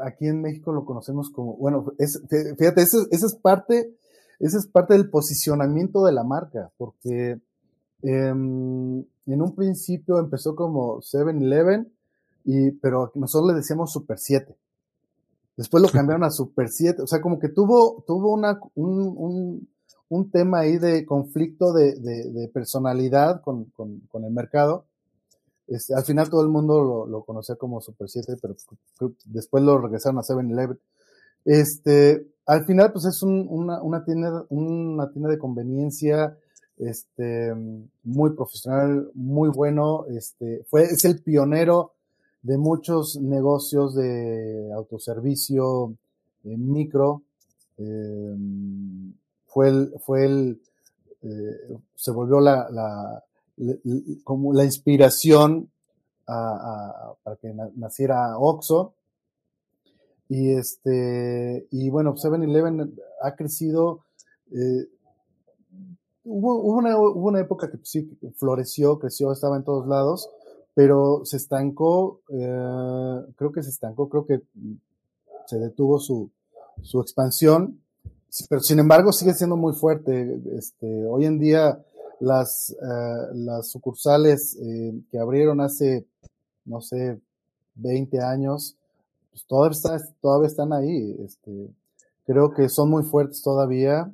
aquí en México lo conocemos como, bueno, es, fíjate, esa es parte, esa es parte del posicionamiento de la marca, porque em, en un principio empezó como 7-Eleven, y, pero nosotros le decíamos Super 7. Después lo cambiaron a Super 7, o sea, como que tuvo, tuvo una, un, un, un tema ahí de conflicto de, de, personalidad con, con, el mercado este, al final todo el mundo lo, conocía como Super 7, pero después lo regresaron a 7-Eleven. Este, al final, pues es una, una, tienda, una tienda de conveniencia, este, muy profesional, muy bueno, este, fue, es el pionero de muchos negocios de autoservicio de micro, eh, fue el, fue el, eh, se volvió la, la, como la inspiración para que naciera Oxo. Y este, y bueno, 7-Eleven ha crecido. Eh, hubo, una, hubo, una, época que sí floreció, creció, estaba en todos lados, pero se estancó, eh, creo que se estancó, creo que se detuvo su, su expansión, pero sin embargo sigue siendo muy fuerte. Este, hoy en día las, uh, las sucursales eh, que abrieron hace, no sé, 20 años, pues todavía, está, todavía están ahí. Este, creo que son muy fuertes todavía.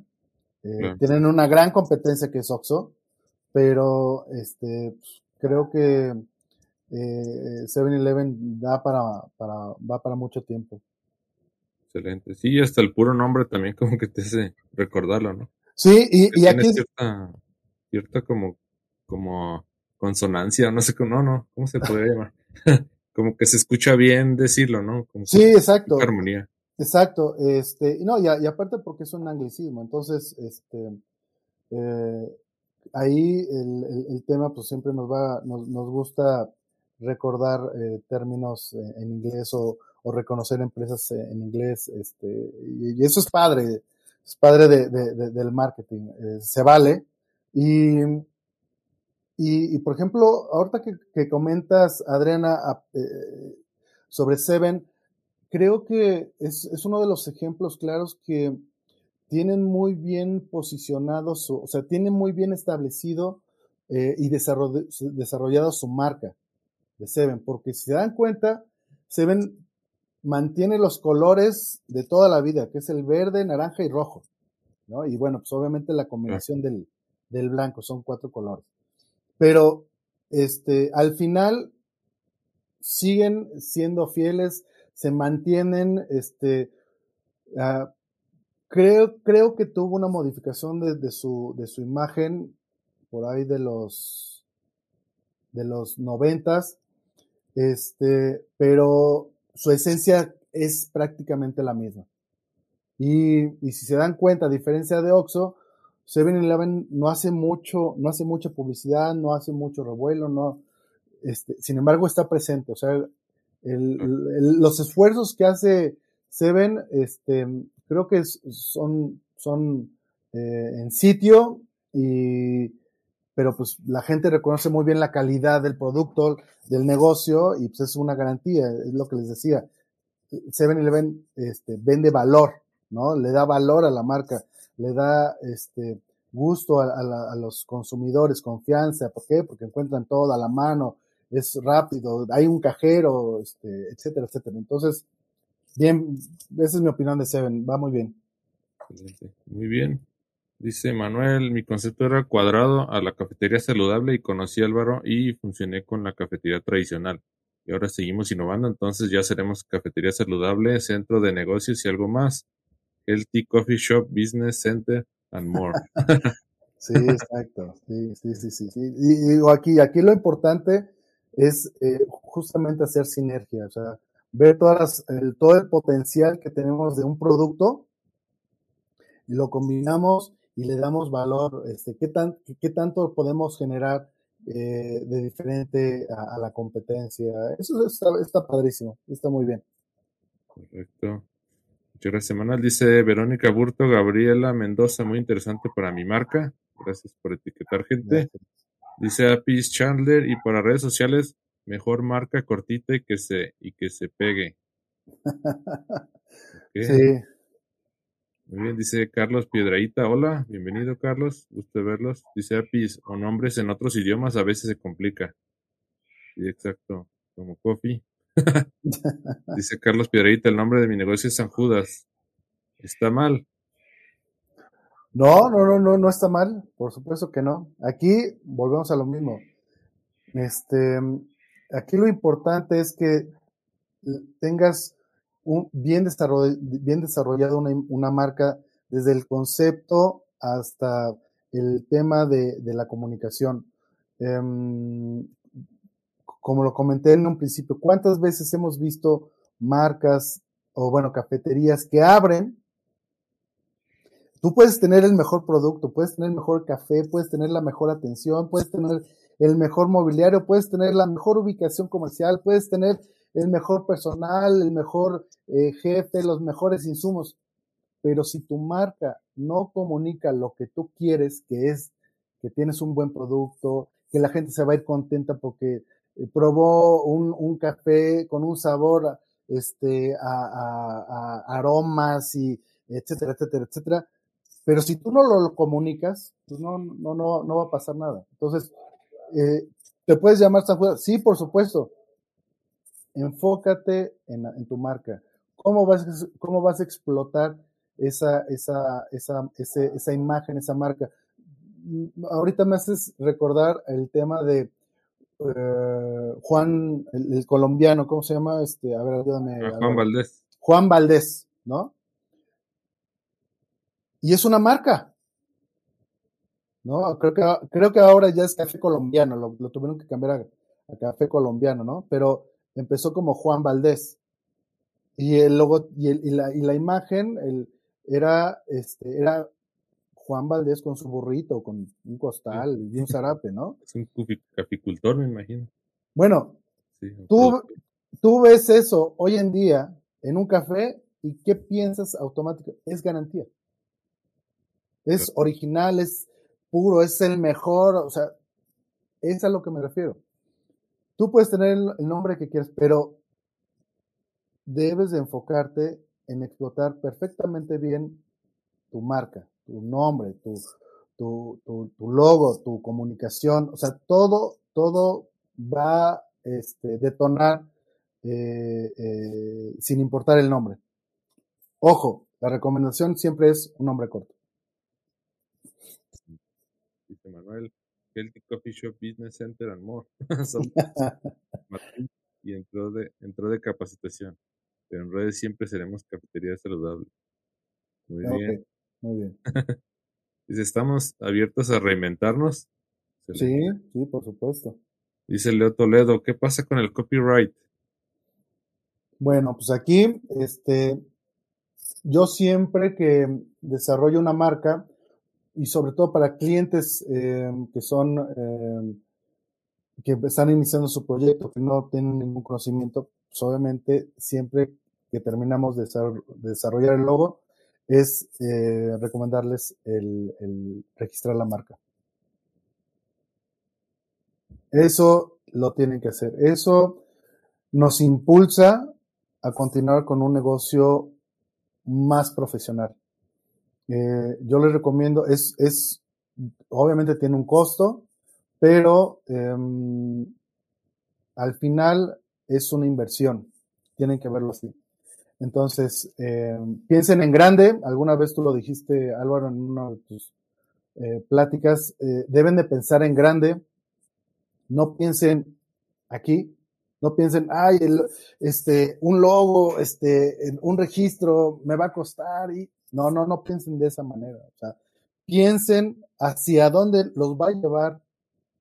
Eh, tienen una gran competencia que es Oxxo, pero este, pues, creo que eh, 7-Eleven da para, para, va para mucho tiempo. Excelente. Sí, hasta el puro nombre también como que te hace recordarlo, ¿no? Sí, y, y aquí cierta como, como consonancia, no sé cómo, no, no, ¿cómo se podría llamar? como que se escucha bien decirlo, ¿no? Como sí, exacto. Armonía. Exacto, este, no, y, y, aparte porque es un anglicismo, entonces, este, eh, ahí el, el, el, tema pues siempre nos va, nos, nos gusta recordar eh, términos en inglés o, o, reconocer empresas en inglés, este, y, eso es padre, es padre de, de, de, del marketing, eh, se vale, y, y, por ejemplo, ahorita que, que comentas, Adriana, eh, sobre Seven, creo que es, es, uno de los ejemplos claros que tienen muy bien posicionado, su, o sea, tienen muy bien establecido eh, y desarroll, desarrollado su marca de Seven, porque si se dan cuenta, Seven mantiene los colores de toda la vida, que es el verde, naranja y rojo, ¿no? Y bueno, pues obviamente la combinación del, del blanco, son cuatro colores. Pero, este, al final, siguen siendo fieles, se mantienen, este, uh, creo, creo que tuvo una modificación de, de, su, de su imagen por ahí de los, de los noventas, este, pero su esencia es prácticamente la misma. Y, y si se dan cuenta, a diferencia de Oxo, 7-Eleven no hace mucho, no hace mucha publicidad, no hace mucho revuelo, no, este, sin embargo está presente, o sea, el, el, los esfuerzos que hace Seven, este, creo que son, son eh, en sitio y, pero pues la gente reconoce muy bien la calidad del producto, del negocio y pues es una garantía, es lo que les decía. 7-Eleven este, vende valor, ¿no? Le da valor a la marca le da este gusto a, los consumidores, confianza, ¿por qué? Porque encuentran todo a la mano, es rápido, hay un cajero, este, etcétera, etcétera. Entonces, bien, esa es mi opinión de Seven, va muy bien. Muy bien. Dice Manuel, mi concepto era cuadrado a la cafetería saludable y conocí a Álvaro y funcioné con la cafetería tradicional. Y ahora seguimos innovando, entonces ya seremos cafetería saludable, centro de negocios y algo más. Healthy Coffee Shop, Business Center and more. sí, exacto. Sí, sí, sí, sí. sí. Y, aquí, aquí lo importante es eh, justamente hacer sinergia, o sea, ver todas las, el, todo el potencial que tenemos de un producto y lo combinamos y le damos valor, este, qué, tan, qué tanto podemos generar eh, de diferente a, la competencia. Eso está, está padrísimo, está muy bien. Correcto. Muchas semanal. Dice Verónica Burto, Gabriela Mendoza, muy interesante para mi marca. Gracias por etiquetar gente. Dice Apis Chandler, y para redes sociales, mejor marca cortita y que se, y que se pegue. Sí. Muy bien, dice Carlos Piedraíta. Hola, bienvenido Carlos, gusto verlos. Dice Apis, o nombres en otros idiomas a veces se complica. Sí, exacto, como Coffee. dice Carlos Piedraíta, el nombre de mi negocio es San Judas. ¿Está mal? No, no, no, no, no está mal, por supuesto que no. Aquí volvemos a lo mismo. Este, aquí lo importante es que tengas bien, desarrollado, una, marca desde el concepto hasta el tema de, la comunicación. Em, como lo comenté en un principio, ¿cuántas veces hemos visto marcas o, bueno, cafeterías que abren? Tú puedes tener el mejor producto, puedes tener el mejor café, puedes tener la mejor atención, puedes tener el mejor mobiliario, puedes tener la mejor ubicación comercial, puedes tener el mejor personal, el mejor eh, jefe, los mejores insumos. Pero si tu marca no comunica lo que tú quieres, que es que tienes un buen producto, que la gente se va a ir contenta porque eh, probó un, café con un sabor este, a, aromas y etcétera, etcétera, etcétera. Pero si tú no lo comunicas, pues no, no, no, no va a pasar nada. Entonces, eh, ¿te puedes llamar San Judas? Sí, por supuesto, enfócate en, tu marca. ¿Cómo vas, cómo vas a explotar esa, esa, esa, esa imagen, esa marca? Ahorita me haces recordar el tema de eh, Juan, el, colombiano, ¿cómo se llama? Este, a ver, ayúdame. Ah, Juan Valdés. Juan Valdés, ¿no? Y es una marca. ¿No? Creo que, creo que ahora ya es café colombiano, lo, tuvieron que cambiar a, a, café colombiano, ¿no? Pero empezó como Juan Valdés. Y el logo, y, y, la, y la, imagen el, era, este, era Juan Valdés con su burrito, con un costal y un zarape, ¿no? Es un capicultor, me imagino. Bueno, tú, tú ves eso hoy en día en un café y ¿qué piensas automático? Es garantía. Es original, es puro, es el mejor, o sea, es a lo que me refiero. Tú puedes tener el nombre que quieras, pero debes de enfocarte en explotar perfectamente bien tu marca, tu nombre, tu, tu, tu, logo, tu comunicación, o sea, todo, todo va a este, detonar eh, eh, sin importar el nombre. Ojo, la recomendación siempre es un nombre corto. Manuel, Healthy Coffee Shop Business Center and more. y entró de, entró de capacitación. Pero en redes siempre seremos cafetería saludable. Muy bien. Muy bien. Dice, ¿estamos abiertos a reinventarnos? Sí, sí, por supuesto. Dice Leo Toledo, ¿qué pasa con el copyright? Bueno, pues aquí, este, yo siempre que desarrollo una marca, y sobre todo para clientes eh, que son, eh, que están iniciando su proyecto, que no tienen ningún conocimiento, pues obviamente siempre que terminamos de desarrollar el logo, es eh, recomendarles el, registrar la marca. Eso lo tienen que hacer. Eso nos impulsa a continuar con un negocio más profesional. Eh, yo les recomiendo, es, es, obviamente tiene un costo, pero em, al final es una inversión. Tienen que verlo así. Entonces, em, piensen en grande. Alguna vez tú lo dijiste, Álvaro, en una de tus eh, pláticas. Eh, deben de pensar en grande. No piensen aquí. No piensen, ay, este, un logo, este, un registro me va a costar y no, no, no piensen de esa manera. O sea, piensen hacia dónde los va a llevar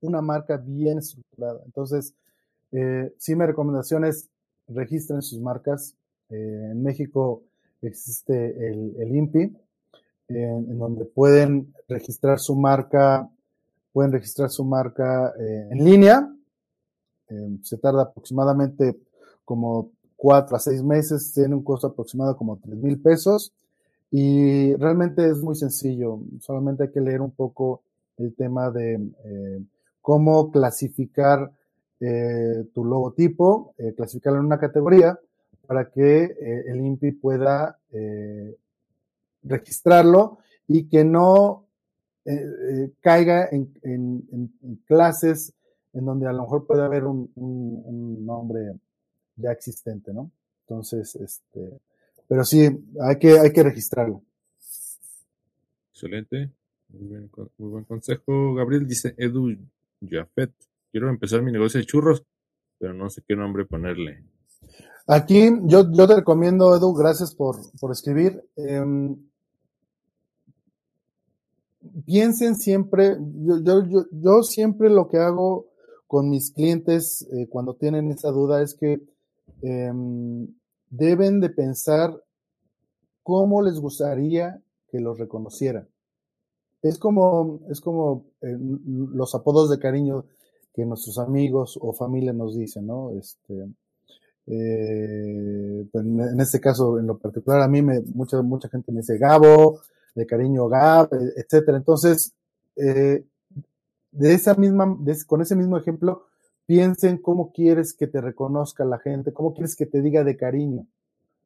una marca bien estructurada. Entonces, eh, sí, mi recomendación es registren sus marcas. Eh, en México existe el, el INPI, en, donde pueden registrar su marca pueden registrar su marca eh, en línea. Eh, se tarda aproximadamente como cuatro a seis meses, tiene un costo aproximado como tres mil pesos y realmente es muy sencillo, solamente hay que leer un poco el tema de eh, cómo clasificar tu logotipo, clasificarlo en una categoría para que el INPI pueda registrarlo y que no eh, eh, caiga en, clases en donde a lo mejor puede haber un, nombre ya existente, ¿no? Entonces, este, pero sí, hay que, hay que registrarlo. Excelente, muy, buen consejo. Gabriel dice Edu Jafet, quiero empezar mi negocio de churros, pero no sé qué nombre ponerle. Aquí yo, yo te recomiendo, Edu, gracias por, por escribir. Em, piensen siempre, yo, yo, yo, siempre lo que hago con mis clientes eh, cuando tienen esa duda es que em, deben de pensar cómo les gustaría que los reconocieran. Es como, es como eh, los apodos de cariño que nuestros amigos o familia nos dicen, ¿no? Este, eh, pues, en este caso, en lo particular, a mí me, mucha, mucha gente me dice Gabo, de cariño Gab, e, etcétera. Entonces, eh, de esa misma, con ese mismo ejemplo, piensen cómo quieres que te reconozca la gente, cómo quieres que te diga de cariño.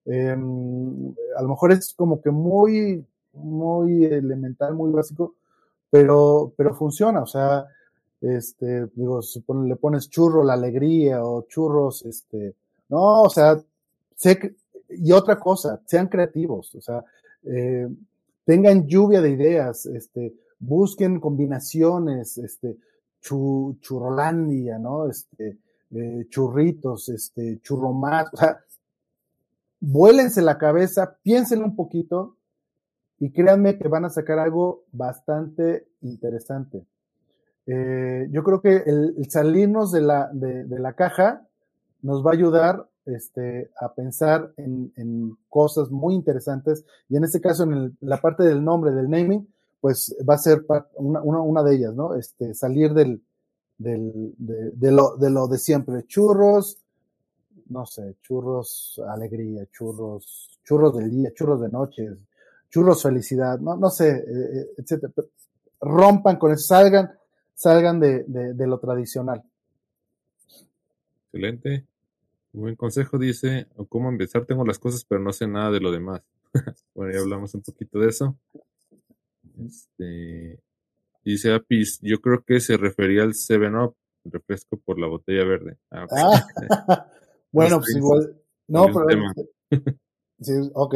Em, a lo mejor es como que muy, muy elemental, muy básico, pero, pero funciona. O sea, este, digo, si le pones churro la alegría o churros, este, no, o sea, sé y otra cosa, sean creativos, o sea, eh, tengan lluvia de ideas, este, busquen combinaciones, este, churrolandia, ¿no? Este, eh, churritos, este, churromat, o sea, vuélense la cabeza, piensen un poquito y créanme que van a sacar algo bastante interesante. Eh, yo creo que el, salirnos de la, de, la caja nos va a ayudar este, a pensar en, en, cosas muy interesantes y en este caso en la parte del nombre, del naming, pues va a ser una, una, una de ellas, ¿no? Este, salir del, del, de, lo, de lo de siempre, churros, no sé, churros alegría, churros, churros del día, churros de noche, churros felicidad, no, no sé, eh, eh, etcétera. Rompan con eso, salgan, salgan de, de, lo tradicional. Excelente. Buen consejo dice, o cómo empezar, tengo las cosas, pero no sé nada de lo demás. bueno, ya hablamos un poquito de eso. Este, dice Apis, yo creo que se refería al 7-Up, refresco por la botella verde. Ah, ah bueno, pues igual, no, pero... sí, ok.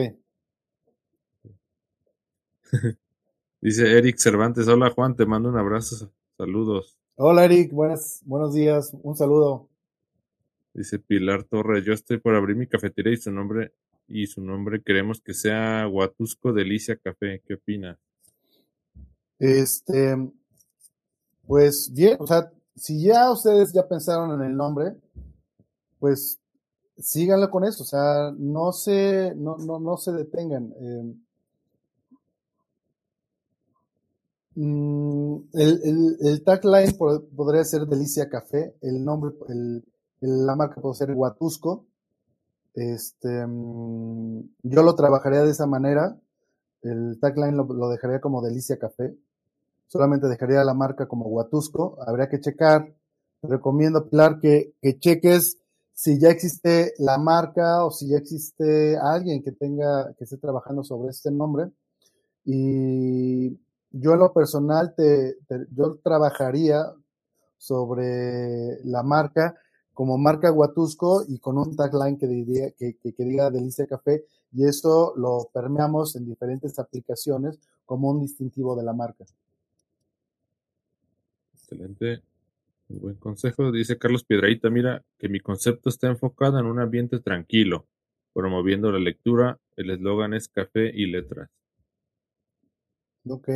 dice Eric Cervantes, hola Juan, te mando un abrazo, saludos. Hola Eric, buenas, buenos días, un saludo. Dice Pilar Torres, yo estoy por abrir mi cafetería y su nombre y su nombre queremos que sea Huatusco Delicia Café. ¿Qué opina? Este, pues bien, o sea, si ya ustedes ya pensaron en el nombre, pues síganlo con eso, o sea, no se, no, no, no se detengan. Eh, el, el, el, tagline podría ser Delicia Café, el nombre, el, la marca puede ser Huatusco. Este, mm, yo lo trabajaría de esa manera. El tagline lo, dejaría como Delicia Café. Solamente dejaría la marca como Huatusco. Habría que checar. Te recomiendo, Pilar, que, que cheques si ya existe la marca o si ya existe alguien que tenga, que esté trabajando sobre este nombre. Y yo en lo personal te, yo trabajaría sobre la marca como marca Huatusco y con un tagline que, diría, que, que, diga Delicia Café y eso lo permeamos en diferentes aplicaciones como un distintivo de la marca. Excelente. Buen consejo. Dice Carlos Piedraíta, mira que mi concepto está enfocado en un ambiente tranquilo, promoviendo la lectura. El eslogan es café y letras. Ok.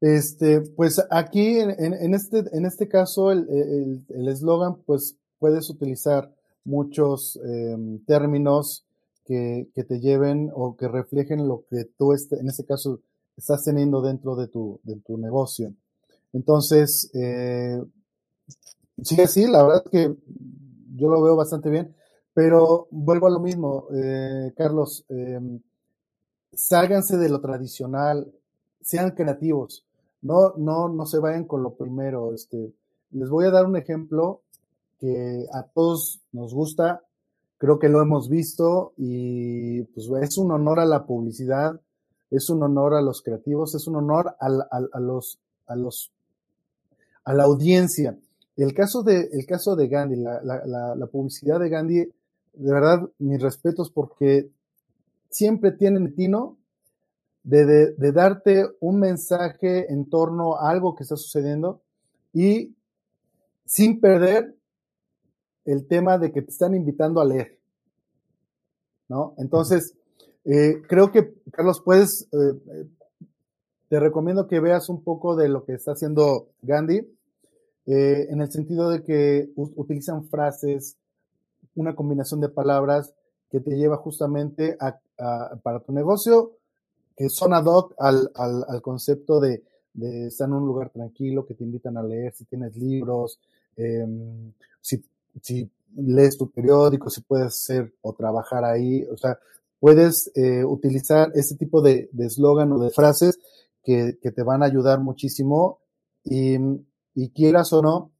Este, pues aquí en, en, este, en este caso el eslogan el, pues puedes utilizar muchos em, términos que, que, te lleven o que reflejen lo que tú, este, en este caso, estás teniendo dentro de tu, de tu negocio. Entonces, eh, así, la verdad que yo lo veo bastante bien, pero vuelvo a lo mismo, eh, Carlos, eh, sálganse de lo tradicional, sean creativos, no, no, no se vayan con lo primero. Este, les voy a dar un ejemplo que a todos nos gusta, creo que lo hemos visto y pues es un honor a la publicidad, es un honor a los creativos, es un honor a, a, los, a los, a la audiencia. El caso de, el caso de Gandhi, la, la, la publicidad de Gandhi, de verdad, mis respetos porque siempre tienen tino de, de, darte un mensaje en torno a algo que está sucediendo y sin perder el tema de que te están invitando a leer. ¿No? Entonces, eh, creo que, Carlos, puedes, eh, te recomiendo que veas un poco de lo que está haciendo Gandhi, eh, en el sentido de que utilizan frases, una combinación de palabras que te lleva justamente a, para tu negocio, que son ad hoc al, al, al concepto de, de, estar en un lugar tranquilo, que te invitan a leer, si tienes libros, eh, si, si lees tu periódico, si puedes hacer o trabajar ahí, o sea, puedes eh, utilizar ese tipo de eslogan o de frases que, que, te van a ayudar muchísimo y, y quieras o no,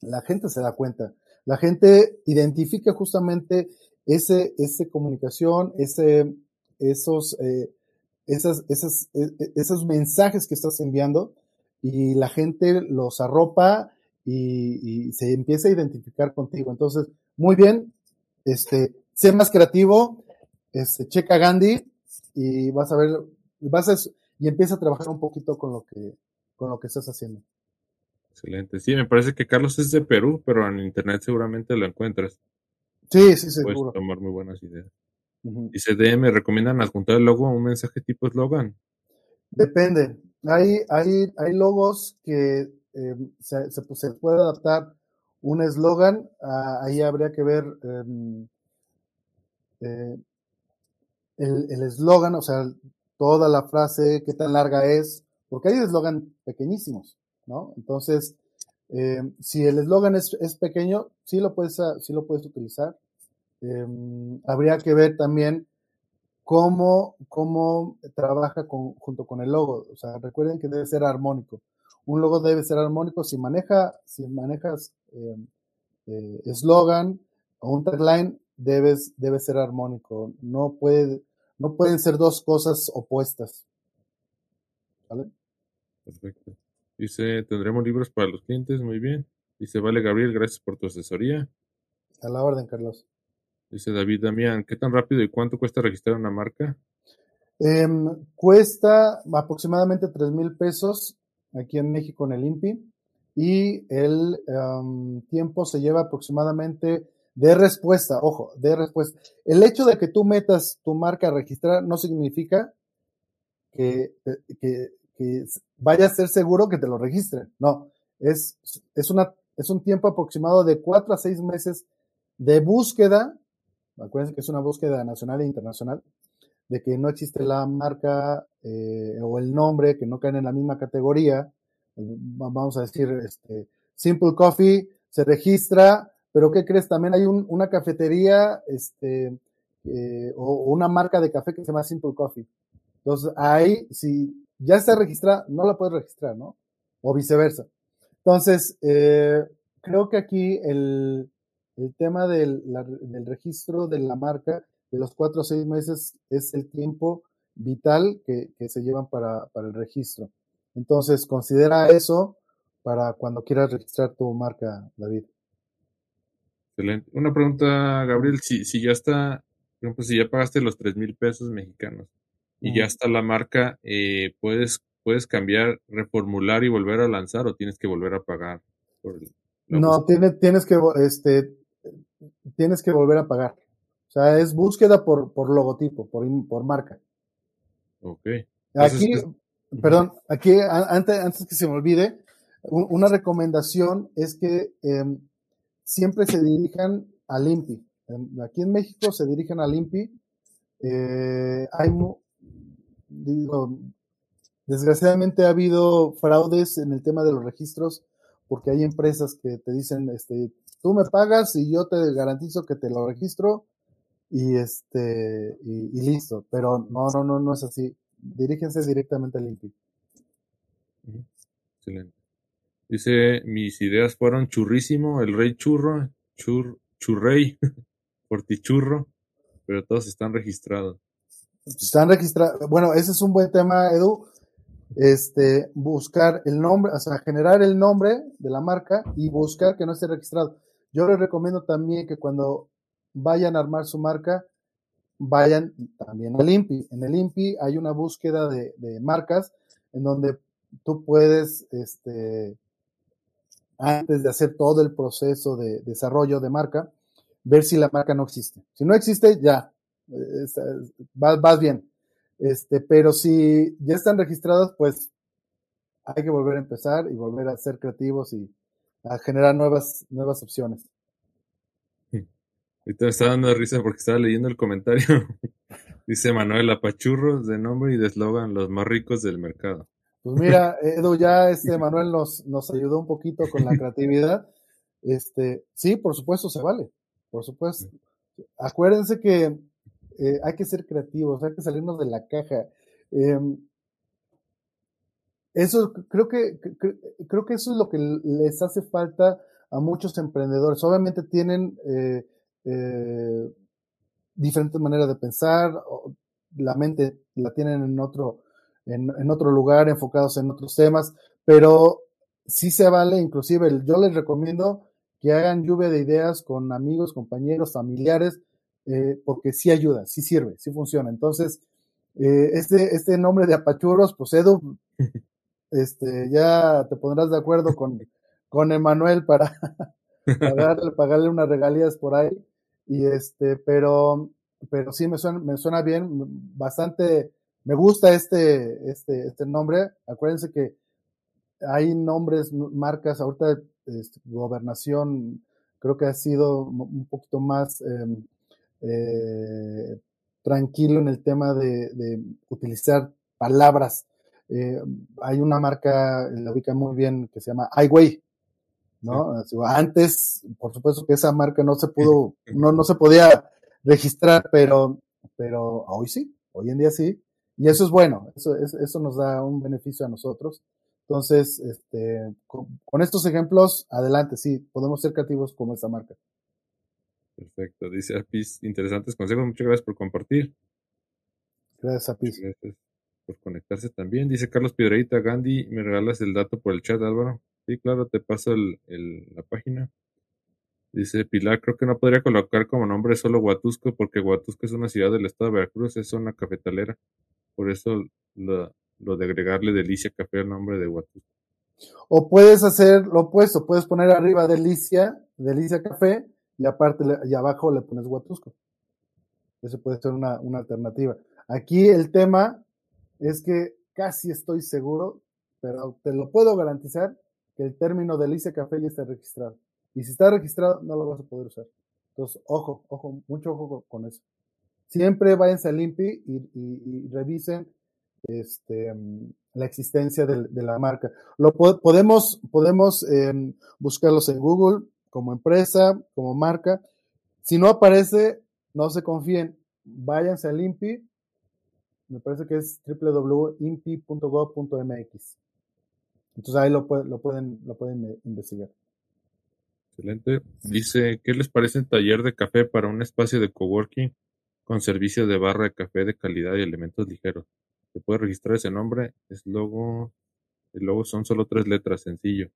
la gente se da cuenta. La gente identifica justamente ese, ese comunicación, ese, esos, eh, esas, esas, e, e, esos mensajes que estás enviando y la gente los arropa y, y, se empieza a identificar contigo. Entonces, muy bien, este, sé más creativo, este, checa Gandhi y vas a ver, vas a, y empieza a trabajar un poquito con lo que, con lo que estás haciendo. Excelente. Sí, me parece que Carlos es de Perú, pero en internet seguramente lo encuentras. Sí, sí, seguro. Puedes tomar muy buenas ideas. Uh -huh. Dice DM, ¿recomiendan adjuntar el logo a un mensaje tipo eslogan? Depende. Hay, hay, hay logos que eh, se, se, se, puede adaptar un eslogan, ahí habría que ver um, eh, el eslogan, o sea, toda la frase, qué tan larga es, porque hay eslogan pequeñísimos, ¿no? Entonces, eh, si el eslogan es, pequeño, sí lo puedes, sí lo puedes utilizar. Eh, habría que ver también cómo, cómo trabaja con, junto con el logo. O sea, recuerden que debe ser armónico. Un logo debe ser armónico. Si maneja, si manejas eslogan eh, o un tagline, debes, debe ser armónico. No puede, no pueden ser dos cosas opuestas. ¿Vale? Perfecto. Dice, tendremos libros para los clientes, muy bien. Dice, vale Gabriel, gracias por tu asesoría. A la orden, Carlos. Dice David Damián, ¿qué tan rápido y cuánto cuesta registrar una marca? Eh, cuesta aproximadamente tres mil pesos aquí en México en el INPI y el um, tiempo se lleva aproximadamente de respuesta, ojo, de respuesta. El hecho de que tú metas tu marca a registrar no significa que, vaya a ser seguro que te lo registren. No, es, es, una, es un tiempo aproximado de cuatro a seis meses de búsqueda. Acuérdense que es una búsqueda nacional e internacional, de que no existe la marca eh, o el nombre, que no caen en la misma categoría. Vamos a decir, este, Simple Coffee se registra, pero ¿qué crees? También hay un, una cafetería este, eh, o, una marca de café que se llama Simple Coffee. Entonces, ahí, si ya está registrada, no la puedes registrar, ¿no? O viceversa. Entonces, eh, creo que aquí el, tema del, registro de la marca de los cuatro o seis meses es el tiempo vital que, se llevan para, el registro. Entonces, considera eso para cuando quieras registrar tu marca, David. Excelente. Una pregunta, Gabriel, si, si ya está, por ejemplo, si ya pagaste los tres mil pesos mexicanos, y ya está la marca, eh, puedes, puedes cambiar, reformular y volver a lanzar o tienes que volver a pagar. Por el, no, tienes, tienes que, este, tienes que volver a pagar. O sea, es búsqueda por, por logotipo, por, por marca. Ok. Aquí, es... perdón, aquí, antes, antes que se me olvide, una recomendación es que eh, siempre se dirijan al INPI. Aquí en México se dirigen al INPI. Eh, hay, digo, desgraciadamente ha habido fraudes en el tema de los registros porque hay empresas que te dicen, este, tú me pagas y yo te garantizo que te lo registro y este y, listo. Pero no, no, no, no es así. Dirígense directamente al INPI. Excelente. Dice, mis ideas fueron churrísimo, el rey churro, chur, churrey, portichurro, pero todos están registrados. Están registrados. Bueno, ese es un buen tema, Edu. Este, buscar el nombre, o sea, generar el nombre de la marca y buscar que no esté registrado. Yo les recomiendo también que cuando vayan a armar su marca, vayan también al INPI. En el INPI hay una búsqueda de, marcas en donde tú puedes, este, antes de hacer todo el proceso de desarrollo de marca, ver si la marca no existe. Si no existe, ya, vas, vas bien. Este, pero si ya están registrados, pues hay que volver a empezar y volver a ser creativos y a generar nuevas, nuevas opciones. Ahorita me está dando risa porque estaba leyendo el comentario. Dice Manuel Apachurros de nombre y de eslogan los más ricos del mercado. Pues mira, Edu, ya este Manuel nos, nos ayudó un poquito con la creatividad. Este, sí, por supuesto se vale, por supuesto. Acuérdense que eh, hay que ser creativos, hay que salirnos de la caja. Em, eso creo que creo que eso es lo que les hace falta a muchos emprendedores. Obviamente tienen eh, eh, diferentes maneras de pensar, la mente la tienen en otro, en, otro lugar, enfocados en otros temas, pero sí se vale, inclusive yo les recomiendo que hagan lluvia de ideas con amigos, compañeros, familiares, eh, porque sí ayuda, sí sirve, sí funciona. Entonces, eh, este, este nombre de apachurros, pues Edu, este, ya te pondrás de acuerdo con, con Emanuel para pagarle, pagarle unas regalías por ahí. Y este, pero, pero sí me suena, me suena bien, bastante, me gusta este, este, este nombre. Acuérdense que hay nombres, marcas, ahorita este, gobernación creo que ha sido un poquito más em, eh, tranquilo en el tema de, utilizar palabras. Eh, hay una marca, la ubica muy bien, que se llama Highway, ¿no? Antes, por supuesto que esa marca no se pudo, no, no se podía registrar, pero, pero hoy sí, hoy en día sí. Y eso es bueno, eso, eso nos da un beneficio a nosotros. Entonces, este, con, estos ejemplos, adelante, sí, podemos ser creativos como esta marca. Perfecto, dice Apis, interesantes consejos, muchas gracias por compartir. Gracias Apis. Gracias por conectarse también. Dice Carlos Piedreita, Gandhi, ¿me regalas el dato por el chat, Álvaro? Sí, claro, te paso el, la página. Dice Pilar, creo que no podría colocar como nombre solo Huatusco, porque Huatusco es una ciudad del estado de Veracruz, es una cafetalera. Por eso lo, de agregarle Delicia Café al nombre de Huatusco. O puedes hacer lo opuesto, puedes poner arriba Delicia, Delicia Café, y aparte y abajo le pones Huatusco. Eso puede ser una, una alternativa. Aquí el tema es que casi estoy seguro, pero te lo puedo garantizar que el término delicia café ya está registrado. Y si está registrado, no lo vas a poder usar. Entonces, ojo, ojo, mucho ojo con eso. Siempre váyanse al INPI y, revisen este, la existencia de, la marca. Lo podemos, podemos em, buscarlos en Google como empresa, como marca. Si no aparece, no se confíen. Váyanse al INPI. Me parece que es www.impi.gov.mx. Entonces ahí lo, lo, pueden, lo pueden investigar. Excelente. Dice, ¿qué les parece un taller de café para un espacio de coworking con servicio de barra de café de calidad y elementos ligeros? Se puede registrar ese nombre, es logo, el logo son solo tres letras, sencillo.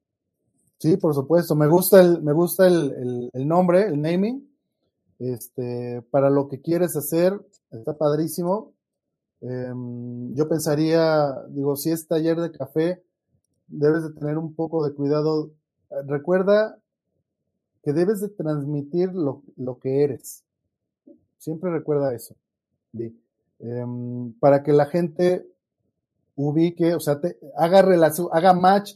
Sí, por supuesto. Me gusta el, me gusta el, nombre, el naming. Este, para lo que quieres hacer, está padrísimo. Em, yo pensaría, digo, si es taller de café, debes de tener un poco de cuidado. Recuerda que debes de transmitir lo, que eres. Siempre recuerda eso. Em, para que la gente ubique, o sea, te, haga relación, haga match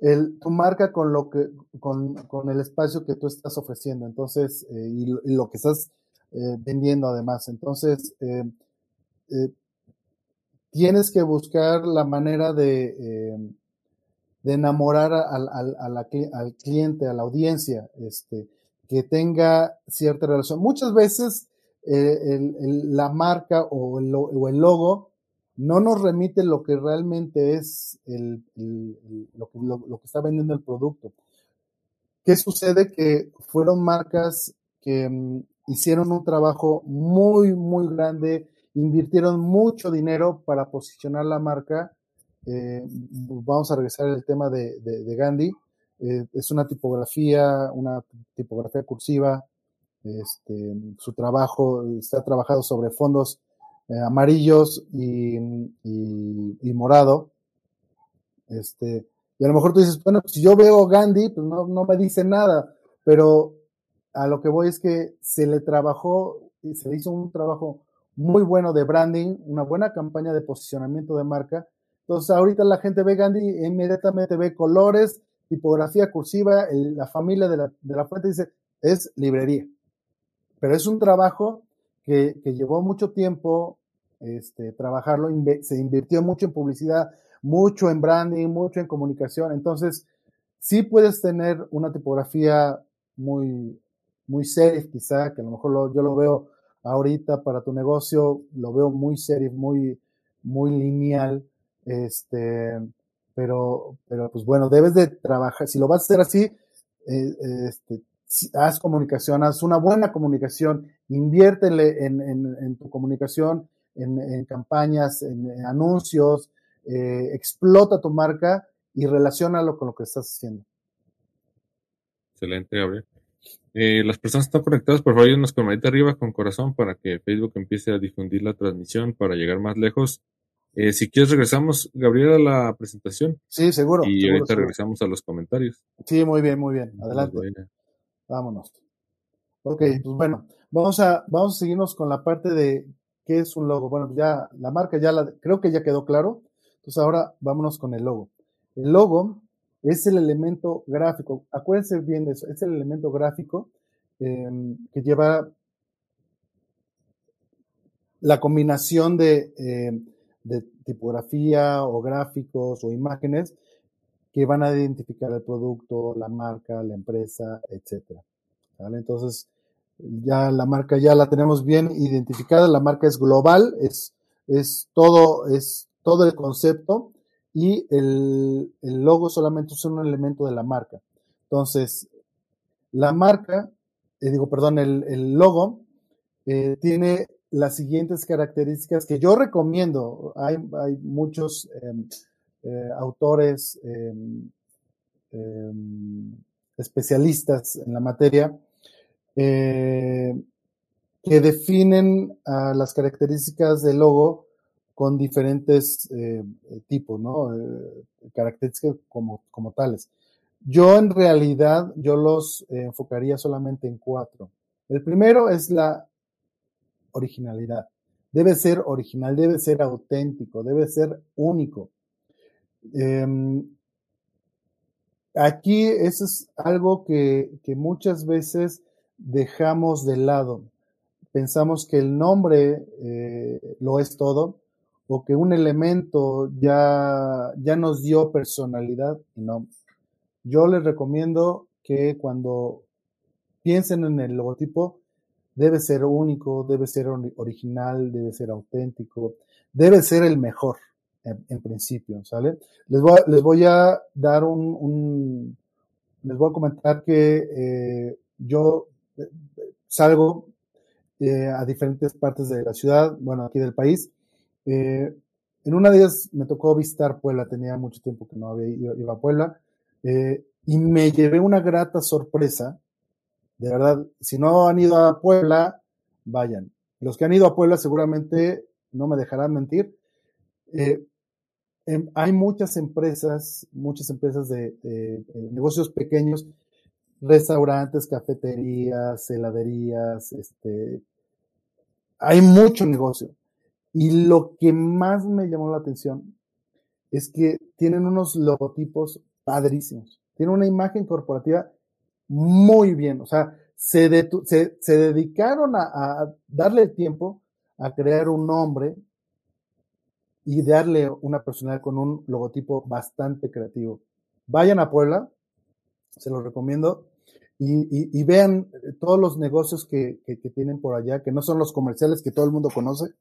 el, tu marca con lo que, con, el espacio que tú estás ofreciendo. Entonces, eh, y, lo que estás eh, vendiendo además. Entonces, eh, tienes que buscar la manera de, eh, de enamorar al, al, al, cliente, a la audiencia, este, que tenga cierta relación. Muchas veces eh, la marca o el, o el, logo no nos remite lo que realmente es el, lo, lo, que está vendiendo el producto. ¿Qué sucede? Que fueron marcas que mm, hicieron un trabajo muy, muy grande, invirtieron mucho dinero para posicionar la marca. Eh, vamos a regresar al tema de, de, Gandhi. Eh, es una tipografía, una tipografía cursiva. Este, su trabajo está trabajado sobre fondos eh, amarillos y, y, morado. Este, y a lo mejor tú dices, bueno, si yo veo Gandhi, pues no, no me dice nada, pero a lo que voy es que se le trabajó y se le hizo un trabajo muy bueno de branding, una buena campaña de posicionamiento de marca. Entonces, ahorita la gente ve Gandhi e inmediatamente ve colores, tipografía cursiva, la familia de la, de la, fuente dice, es librería. Pero es un trabajo que, que llevó mucho tiempo este, trabajarlo, se invirtió mucho en publicidad, mucho en branding, mucho en comunicación. Entonces, sí puedes tener una tipografía muy, muy quizá, que a lo mejor yo lo veo ahorita para tu negocio, lo veo muy serio, muy, muy lineal, este, pero, pero pues bueno, debes de trabajar, si lo vas a hacer así, eh, este, haz comunicación, haz una buena comunicación, inviértele en, en, en tu comunicación, en, en campañas, en, anuncios, eh, explota tu marca y relacionalo con lo que estás haciendo. Excelente, Gabriel. Eh, las personas están conectadas, por favor, nos con manita arriba con corazón para que Facebook empiece a difundir la transmisión para llegar más lejos. Eh, si quieres, regresamos, Gabriel, a la presentación. Sí, seguro. Y ahorita regresamos a los comentarios. Sí, muy bien, muy bien. Adelante. Vámonos. Ok, pues bueno, vamos a, vamos a seguirnos con la parte de qué es un logo. Bueno, ya la marca ya la, creo que ya quedó claro. Entonces ahora vámonos con el logo. El logo es el elemento gráfico. Acuérdense bien de eso, es el elemento gráfico em, que lleva la combinación em, de, tipografía o gráficos o imágenes que van a identificar el producto, la marca, la empresa, etcétera. Entonces, ya la marca ya la tenemos bien identificada, la marca es global, es, es todo, es todo el concepto y el, logo solamente es un elemento de la marca. Entonces, la marca, eh, digo, perdón, el, logo eh, tiene las siguientes características que yo recomiendo. Hay, hay muchos em, eh, autores em, em, especialistas en la materia que definen las características del logo con diferentes eh, tipos, ¿no? Eh, características como, como tales. Yo en realidad, yo los eh, enfocaría solamente en cuatro. El primero es la originalidad. Debe ser original, debe ser auténtico, debe ser único. Em, aquí eso es algo que, muchas veces dejamos de lado. Pensamos que el nombre lo es todo o que un elemento ya, ya nos dio personalidad no. Yo les recomiendo que cuando piensen en el logotipo, debe ser único, debe ser original, debe ser auténtico, debe ser el mejor en, principio, ¿sale? Les voy, a, dar un, les voy a comentar que eh, yo eh, salgo eh, a diferentes partes de la ciudad, bueno, aquí del país, eh, en una de ellas me tocó visitar Puebla, tenía mucho tiempo que no había ido, a Puebla, eh, y me llevé una grata sorpresa. De verdad, si no han ido a Puebla, vayan. Los que han ido a Puebla seguramente no me dejarán mentir. Eh, em, hay muchas empresas, muchas empresas de, de, negocios pequeños, restaurantes, cafeterías, heladerías, este, hay mucho negocio. Y lo que más me llamó la atención es que tienen unos logotipos padrísimos. Tienen una imagen corporativa muy bien. O sea, se, se, dedicaron a, darle el tiempo a crear un nombre y darle una personalidad con un logotipo bastante creativo. Vayan a Puebla, se los recomiendo, y, vean todos los negocios que, tienen por allá, que no son los comerciales que todo el mundo conoce.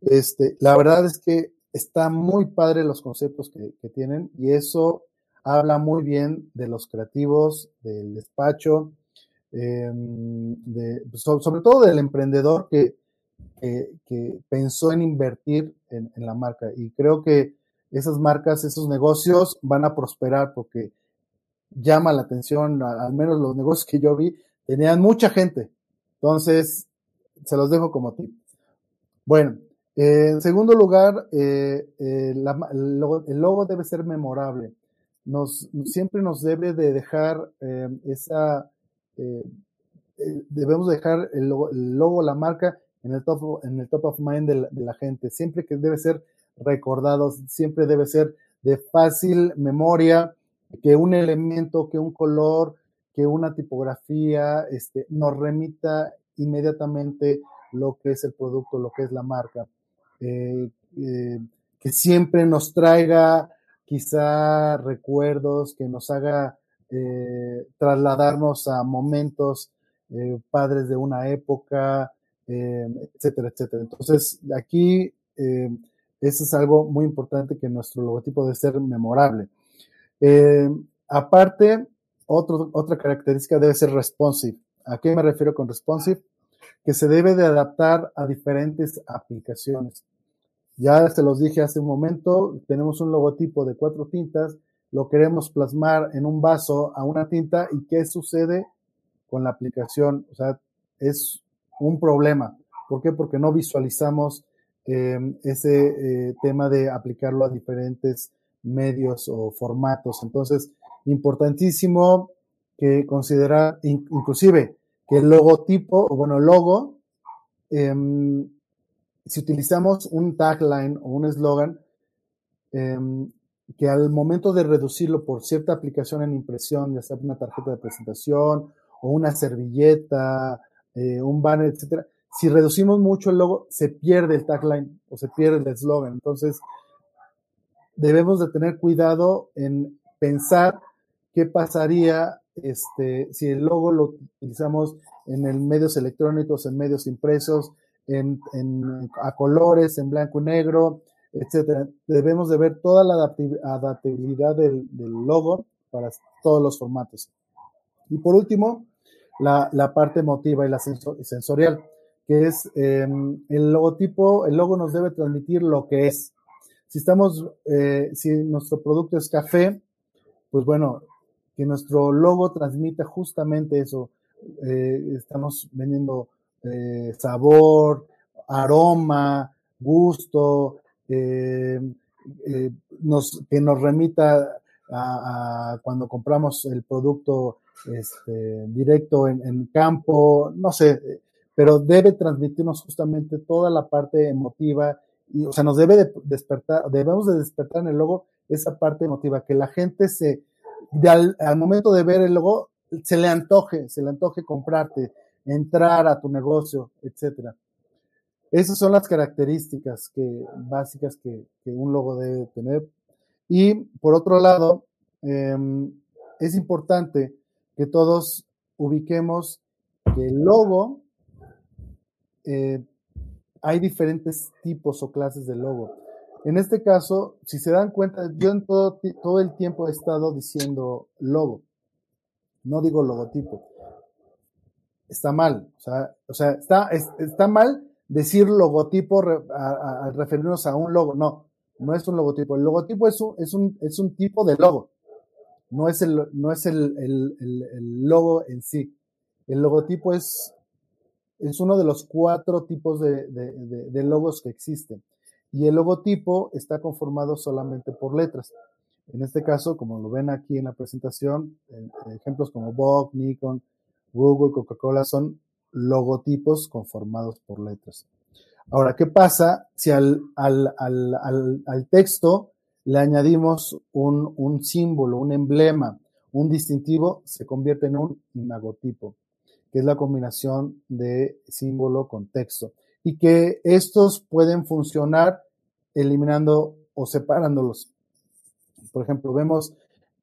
Este, la verdad es que está muy padre los conceptos que, tienen y eso habla muy bien de los creativos, del despacho, em, sobre todo del emprendedor que, que, pensó en invertir en, la marca. Y creo que esas marcas, esos negocios van a prosperar porque llama la atención, al menos los negocios que yo vi, tenían mucha gente. Entonces, se los dejo como tip. Bueno, en segundo lugar, eh, eh, el, logo, debe ser memorable. Nos, siempre nos debe de dejar eh, esa, debemos dejar el logo, la marca, en el top, en el top of mind de la, gente. Siempre que debe ser recordado, siempre debe ser de fácil memoria, que un elemento, que un color, que una tipografía, este, nos remita inmediatamente lo que es el producto, lo que es la marca. Eh, eh, que siempre nos traiga quizá recuerdos, que nos haga eh, trasladarnos a momentos padres de una época, etcétera, etcétera. Entonces, aquí eso es algo muy importante que nuestro logotipo debe ser memorable. aparte, otra característica debe ser responsive. ¿A qué me refiero con responsive? Que se debe de adaptar a diferentes aplicaciones. Ya se los dije hace un momento, tenemos un logotipo de cuatro tintas, lo queremos plasmar en un vaso a una tinta y qué sucede con la aplicación. O sea, es un problema. ¿Por qué? Porque no visualizamos eh, ese eh, tema de aplicarlo a diferentes medios o formatos. Entonces, importantísimo que considerar, inclusive, que el logotipo, o bueno, el logo, em, si utilizamos un tagline o un eslogan, em, que al momento de reducirlo por cierta aplicación en impresión, ya sea una tarjeta de presentación o una servilleta, eh, un banner, etcétera, si reducimos mucho el logo, se pierde el tagline o se pierde el eslogan. Entonces, debemos de tener cuidado en pensar qué pasaría este, si el logo lo utilizamos en medios electrónicos, en medios impresos, en, a colores, en blanco y negro, etcétera. Debemos de ver toda la adaptabilidad del, logo para todos los formatos. Y por último, la, parte emotiva y la sensorial, que es em, el logotipo, el logo nos debe transmitir lo que es. Si estamos, eh, si nuestro producto es café, pues bueno, que nuestro logo transmita justamente eso. Eh, estamos vendiendo eh, sabor, aroma, gusto, eh, que nos remita a, cuando compramos el producto este, directo en, campo, no sé, pero debe transmitirnos justamente toda la parte emotiva y, o sea, nos debe despertar, debemos de despertar en el logo esa parte emotiva, que la gente se, al, momento de ver el logo, se le antoje, se le antoje comprarte, entrar a tu negocio, etcétera. Esas son las características que, básicas que, un logo debe tener. Y por otro lado, em, es importante que todos ubiquemos que el logo, eh, hay diferentes tipos o clases de logo. En este caso, si se dan cuenta, yo en todo, todo el tiempo he estado diciendo logo, no digo logotipo está mal. O sea, o sea está, está mal decir logotipo al referirnos a un logo. No, no es un logotipo. El logotipo es un, es un, es un tipo de logo. No es, el, no es el, el, logo en sí. El logotipo es, es uno de los cuatro tipos de, de, logos que existen. Y el logotipo está conformado solamente por letras. En este caso, como lo ven aquí en la presentación, ejemplos como Vogue, Nikon, Google, Coca-Cola son logotipos conformados por letras. Ahora, ¿qué pasa si al, al, texto le añadimos un, un, símbolo, un emblema, un distintivo? Se convierte en un imagotipo, que es la combinación de símbolo con texto. Y que estos pueden funcionar eliminando o separándolos. Por ejemplo, vemos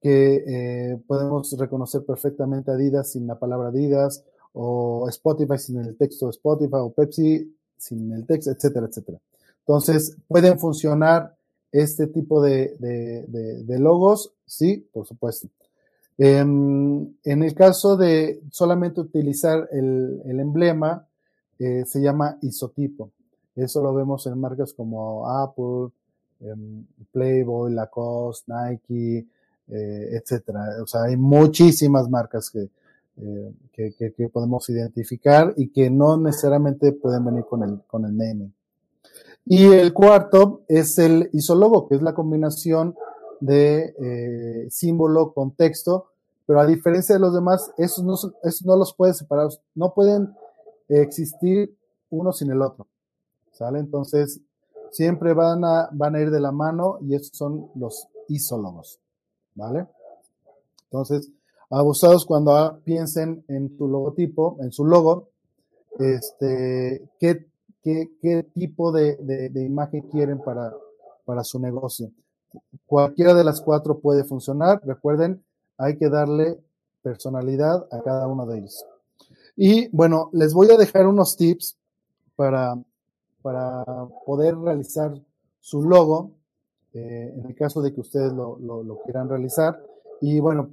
que eh, podemos reconocer perfectamente Adidas sin la palabra Adidas, o Spotify sin el texto de Spotify, o Pepsi sin el texto, etcétera, etcétera. Entonces, ¿pueden funcionar este tipo de, logos? Sí, por supuesto. Em, en el caso de solamente utilizar el, emblema, eh, se llama isotipo. Eso lo vemos en marcas como Apple, em, Playboy, Lacoste, Nike, eh, etcétera. O sea, hay muchísimas marcas eh, que, que, podemos identificar y que no necesariamente pueden venir con el, con el naming. Y el cuarto es el isólogo, que es la combinación de eh, símbolo con texto, pero a diferencia de los demás, esos no, esos no los pueden separar, no pueden existir uno sin el otro. ¿Sale? Entonces, siempre van a, van a ir de la mano y esos son los isólogos. ¿Vale? Entonces, abusados cuando piensen en tu logotipo, en su logo, este, qué, qué, tipo de, imagen quieren para, para su negocio. Cualquiera de las cuatro puede funcionar. Recuerden, hay que darle personalidad a cada uno de ellos. Y bueno, les voy a dejar unos tips para, para poder realizar su logo eh, en el caso de que ustedes lo, quieran realizar. Y bueno,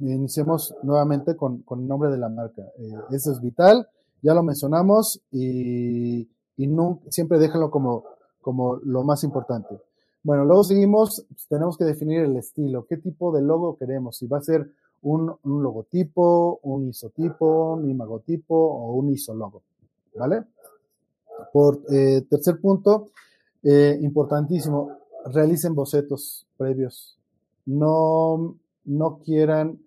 iniciemos nuevamente con, el nombre de la marca. Eh, eso es vital, ya lo mencionamos y, no, siempre déjenlo como, como lo más importante. Bueno, luego seguimos, pues, tenemos que definir el estilo, qué tipo de logo queremos, si va a ser un, logotipo, un isotipo, un imagotipo o un isologo, ¿vale? Por eh, tercer punto, importantísimo, realicen bocetos previos. No, no quieran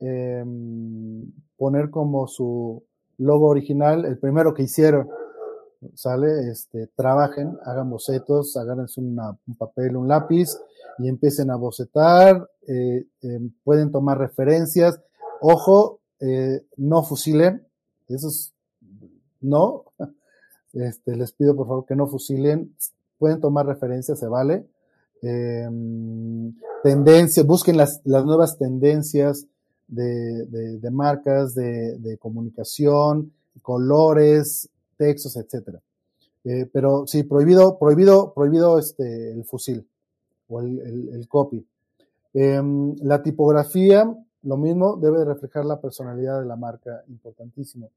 em, poner como su logo original el primero que hicieron. ¿Sale? Este, trabajen, hagan bocetos, hagan un papel, un lápiz y empiecen a bocetar. Eh, em, pueden tomar referencias. Ojo, eh, no fusilen. Eso es, no. Este, les pido por favor que no fusilen. Pueden tomar referencias, se vale eh, tendencias, busquen las, las nuevas tendencias de, de, marcas, de, de, comunicación, colores, textos, etcétera. Eh, pero sí, prohibido, prohibido, prohibido este, el fusil o el, el, copy. Em, la tipografía, lo mismo, debe reflejar la personalidad de la marca, importantísimo.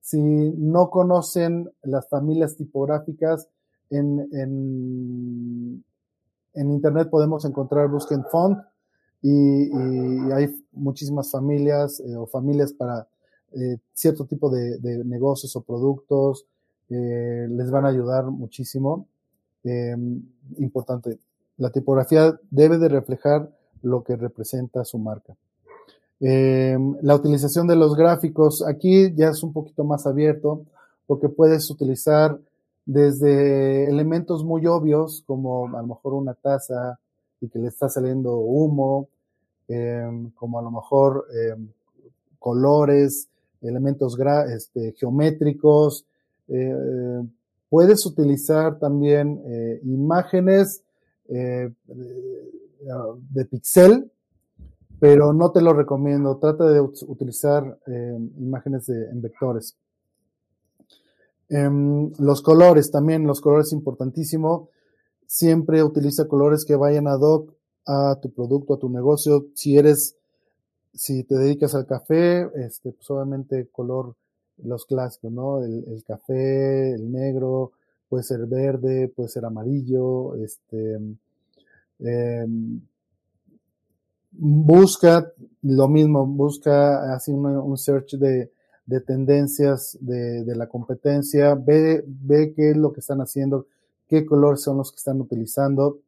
Si no conocen las familias tipográficas, en, en, en internet podemos encontrar, busquen font y, hay muchísimas familias eh, o familias para eh, cierto tipo de, negocios o productos, eh, les van a ayudar muchísimo. Em, importante, la tipografía debe de reflejar lo que representa su marca. Em, la utilización de los gráficos, aquí ya es un poquito más abierto porque puedes utilizar desde elementos muy obvios, como a lo mejor una taza y que le está saliendo humo, em, como a lo mejor em, colores, elementos este, geométricos. Eh, puedes utilizar también eh, imágenes eh, de, pixel, pero no te lo recomiendo. Trata de utilizar em, imágenes en vectores. Los colores también, los colores importantísimo. Siempre utiliza colores que vayan ad hoc a tu producto, a tu negocio. Si eres, si te dedicas al café, este, pues obviamente color, los clásicos, ¿no? El, café, el negro, puede ser verde, puede ser amarillo, este, em, busca lo mismo, busca así un search de, de tendencias de, de, la competencia, ve, ve qué es lo que están haciendo, qué colores son los que están utilizando,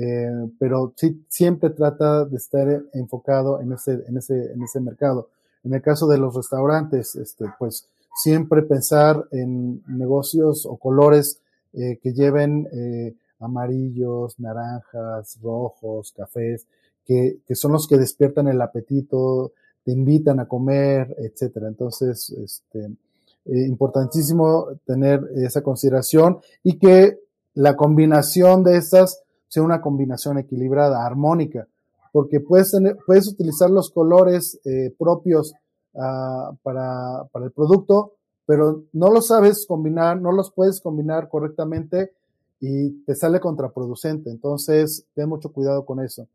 eh, pero sí, siempre trata de estar enfocado en ese, en ese, en ese mercado. En el caso de los restaurantes, este, pues siempre pensar en negocios o colores eh, que lleven eh, amarillos, naranjas, rojos, cafés, que, que son los que despiertan el apetito, te invitan a comer, etcétera. Entonces, este, importantísimo tener esa consideración y que la combinación de estas sea una combinación equilibrada, armónica, porque puedes, puedes utilizar los colores eh, propios uh, para, para el producto, pero no los sabes combinar, no los puedes combinar correctamente y te sale contraproducente. Entonces, ten mucho cuidado con eso.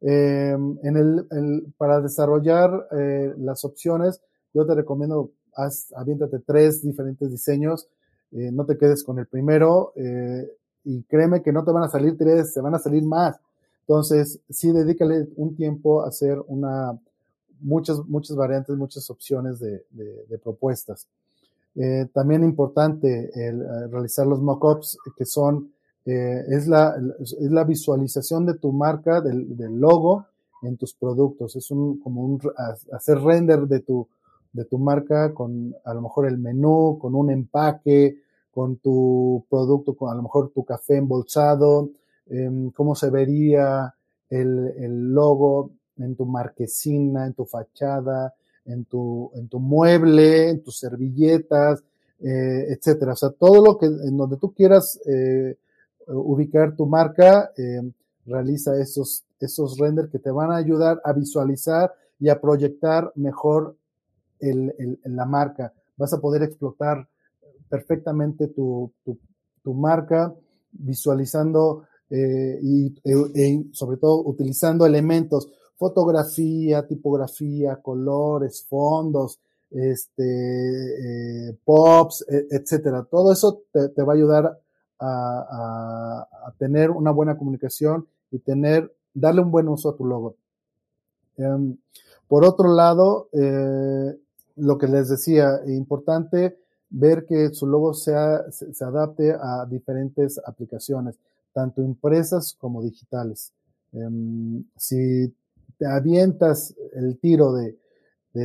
Eh, en el, para desarrollar eh, las opciones, yo te recomiendo, haz, aviéntate tres diferentes diseños, eh, no te quedes con el primero y créeme que no te van a salir tres, te van a salir más. Entonces, sí, dedícale un tiempo a hacer una, muchas, muchas variantes, muchas opciones de, de, de propuestas. Eh, también importante el, eh, realizar los mockups que son eh, es, la, es la visualización de tu marca, del, del, logo en tus productos. Es un, como un, hacer render de tu, de tu marca con a lo mejor el menú, con un empaque, con tu producto, con a lo mejor tu café embolsado, eh, cómo se vería el, el logo en tu marquesina, en tu fachada, en tu, en tu mueble, en tus servilletas, eh, etcétera. O sea, todo lo que, en donde tú quieras eh, ubicar tu marca, eh, realiza esos, esos renders que te van a ayudar a visualizar y a proyectar mejor el, el, la marca. Vas a poder explotar perfectamente tu, tu, marca visualizando eh, y, e, sobre todo utilizando elementos fotografía, tipografía, colores, fondos, este, eh, pops, e, etcétera. Todo eso te, va a ayudar a, tener una buena comunicación y tener, darle un buen uso a tu logo. Um, por otro lado, eh, lo que les decía, importante ver que su logo se, adapte a diferentes aplicaciones, tanto impresas como digitales. Um, si te avientas el tiro de,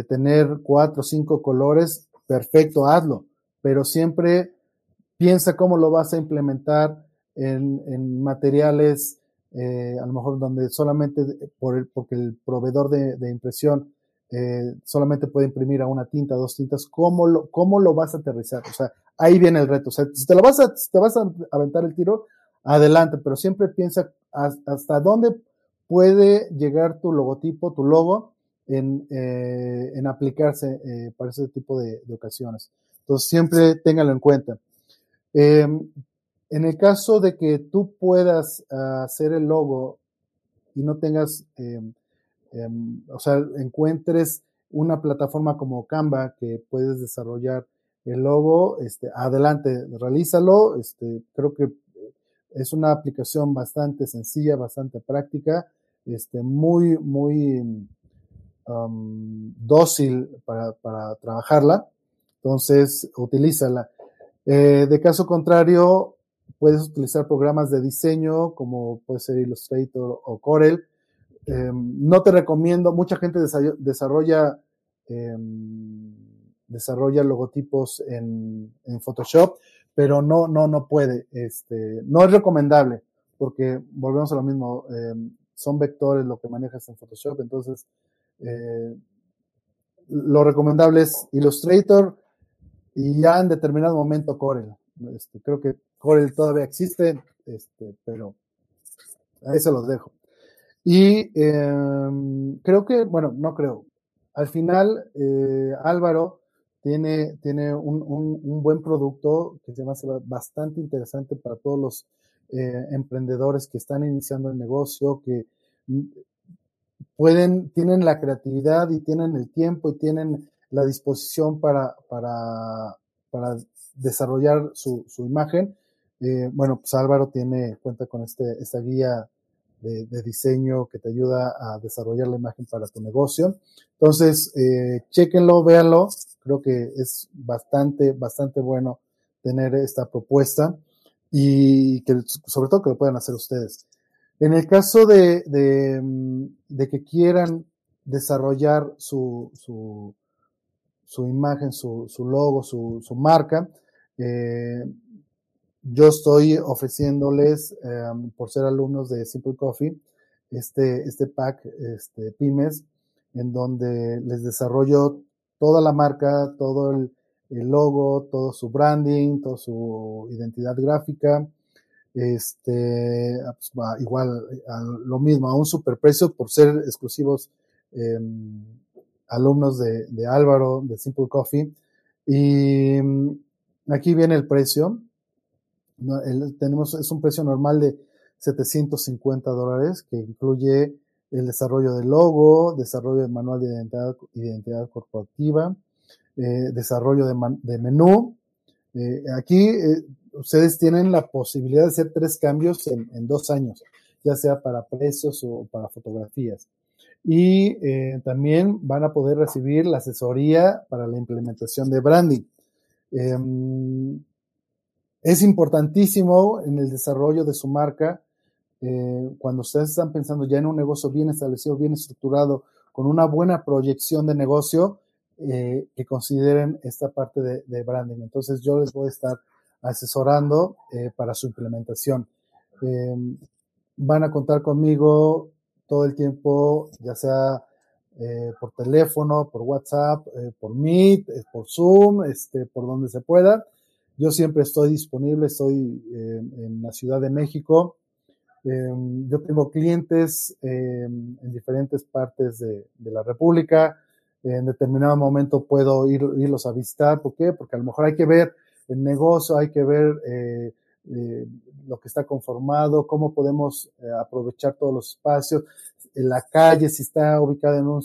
tener cuatro o cinco colores, perfecto, hazlo, pero siempre piensa cómo lo vas a implementar en, materiales, eh, a lo mejor donde solamente por el, porque el proveedor de impresión eh, solamente puede imprimir a una tinta, dos tintas, ¿cómo lo, cómo lo vas a aterrizar? O sea, ahí viene el reto. O sea, si te lo vas a, si te vas a aventar el tiro, adelante, pero siempre piensa hasta dónde puede llegar tu logotipo, tu logo, en, eh, en aplicarse eh, para ese tipo de, ocasiones. Entonces, siempre téngalo en cuenta. Eh, en el caso de que tú puedas uh, hacer el logo y no tengas, em, o sea, encuentres una plataforma como Canva que puedes desarrollar el logo, este, adelante, realízalo. Este, creo que es una aplicación bastante sencilla, bastante práctica este, muy, muy dócil para, para, trabajarla. Entonces, utilízala. Eh, de caso contrario, puedes utilizar programas de diseño como puede ser Illustrator o Corel. Eh, no te recomiendo, mucha gente desarrolla, eh, desarrolla logotipos en, en, Photoshop, pero no, no, no puede. Este, no es recomendable porque volvemos a lo mismo. Eh, son vectores lo que manejas en Photoshop, entonces eh, lo recomendable es Illustrator y ya en determinado momento Corel. Este, creo que Corel todavía existe, este, pero ahí se los dejo. Y eh, creo que, bueno, no creo. Al final, eh, Álvaro tiene, tiene un, un, un, buen producto que se bastante interesante para todos los eh, emprendedores que están iniciando el negocio, que pueden, tienen la creatividad y tienen el tiempo y tienen la disposición para, para, para desarrollar su, su imagen. Eh, bueno, pues Álvaro tiene, cuenta con este, esta guía de, de, diseño que te ayuda a desarrollar la imagen para tu negocio. Entonces, eh, chequenlo, véanlo. Creo que es bastante, bastante bueno tener esta propuesta y que sobre todo que lo puedan hacer ustedes. En el caso de, de, de que quieran desarrollar su, su, su imagen, su, su, logo, su, su marca, eh, yo estoy ofreciéndoles, eh, por ser alumnos de Simple Coffee, este, este pack, este pymes, en donde les desarrollo toda la marca, todo el, el logo, todo su branding, toda su identidad gráfica, este, pues, igual, a lo mismo, a un superprecio por ser exclusivos em, alumnos de, de, Álvaro, de Simple Coffee. Y aquí viene el precio. Tenemos, es un precio normal de 750 dólares que incluye el desarrollo del logo, desarrollo del manual de identidad, identidad corporativa, eh, desarrollo de, menú. Eh, aquí eh, ustedes tienen la posibilidad de hacer tres cambios en, en, dos años, ya sea para precios o para fotografías. Y también van a poder recibir la asesoría para la implementación de branding. Es importantísimo en el desarrollo de su marca eh, cuando ustedes están pensando ya en un negocio bien establecido, bien estructurado, con una buena proyección de negocio, eh, que consideren esta parte de, branding. Entonces yo les voy a estar asesorando eh, para su implementación. Em, van a contar conmigo todo el tiempo, ya sea por teléfono, por WhatsApp, por Meet, por Zoom, este, por donde se pueda. Yo siempre estoy disponible, estoy en la Ciudad de México. Em, yo tengo clientes em, en diferentes partes de, la República. En determinado momento puedo ir, irlos a visitar. ¿Por qué? Porque a lo mejor hay que ver el negocio, hay que ver eh, eh, lo que está conformado, cómo podemos eh, aprovechar todos los espacios, la calle, si está ubicado en un,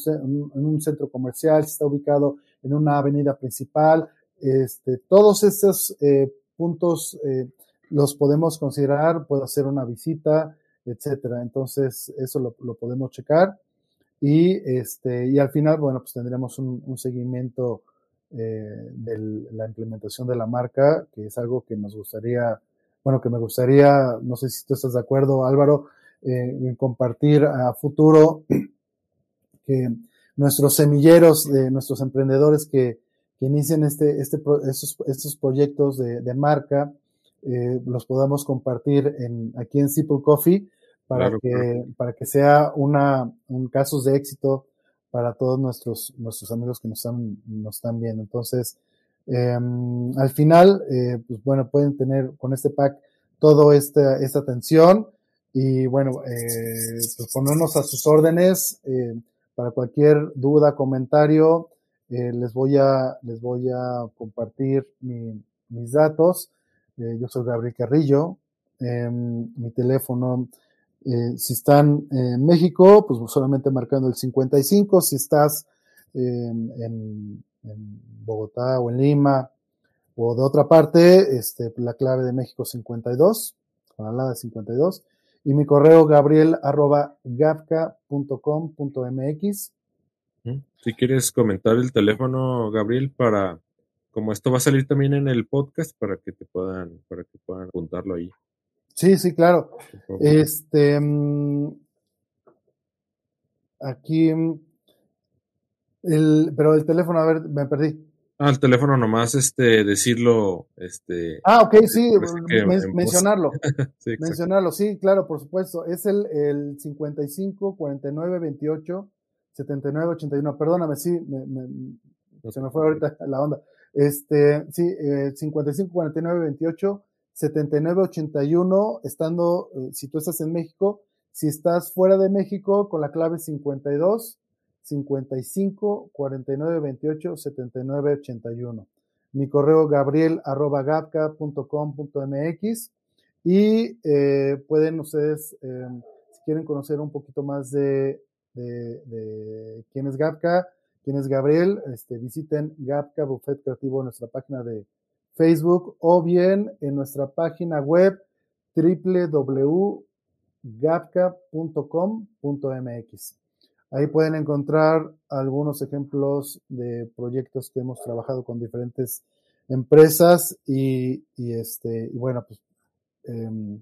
en un, centro comercial, si está ubicado en una avenida principal, este, todos estos eh, puntos eh, los podemos considerar, puedo hacer una visita, etcétera. Entonces, eso lo, lo, podemos checar. Y, este, y al final, bueno, pues tendremos un, un seguimiento eh, de la implementación de la marca, que es algo que nos gustaría, bueno, que me gustaría, no sé si tú estás de acuerdo, Álvaro, eh, en compartir a futuro que nuestros semilleros, de nuestros emprendedores que, que inicien este, este, estos, estos proyectos de, de marca, eh, los podamos compartir en, aquí en Simple Coffee para, claro, que, claro. para que sea una, un caso de éxito para todos nuestros, nuestros amigos que nos están, nos están viendo. Entonces, eh, al final, eh, pues bueno, pueden tener con este pack todo esta, esta atención y bueno, eh, pues ponernos a sus órdenes eh, para cualquier duda, comentario. Eh, les voy a, les voy a compartir mi, mis datos. yo soy Gabriel Carrillo. Em, mi teléfono eh, si están en México, pues solamente marcando el 55. Si estás eh, en, Bogotá o en Lima o de otra parte, este, la clave de México 52, con la de 52. Y mi correo gabriel arroba. Si quieres comentar el teléfono, Gabriel, para, como esto va a salir también en el podcast, para que te puedan, para que puedan apuntarlo ahí. Sí, sí, claro. Este, mm, aquí, mm, el, pero el teléfono, a ver, me perdí. Ah, el teléfono nomás, este, decirlo, este. Ah, ok, sí, men mencionarlo. sí, mencionarlo, sí, claro, por supuesto. Es el, el 55 49 28 79 81. Perdóname, sí, me, me, se me fue ahorita la onda. Este, sí, eh, 55 49 28 7981, estando, eh, si tú estás en México, si estás fuera de México, con la clave 52 55 49 28 79 81. Mi correo gabriel arroba mx y eh, pueden ustedes, eh, si quieren conocer un poquito más de, de, de quién es Gapka, quién es Gabriel, este, visiten Gapka Buffet Creativo en nuestra página de, Facebook o bien en nuestra página web www.gapca.com.mx. Ahí pueden encontrar algunos ejemplos de proyectos que hemos trabajado con diferentes empresas y, y este, y bueno, pues eh,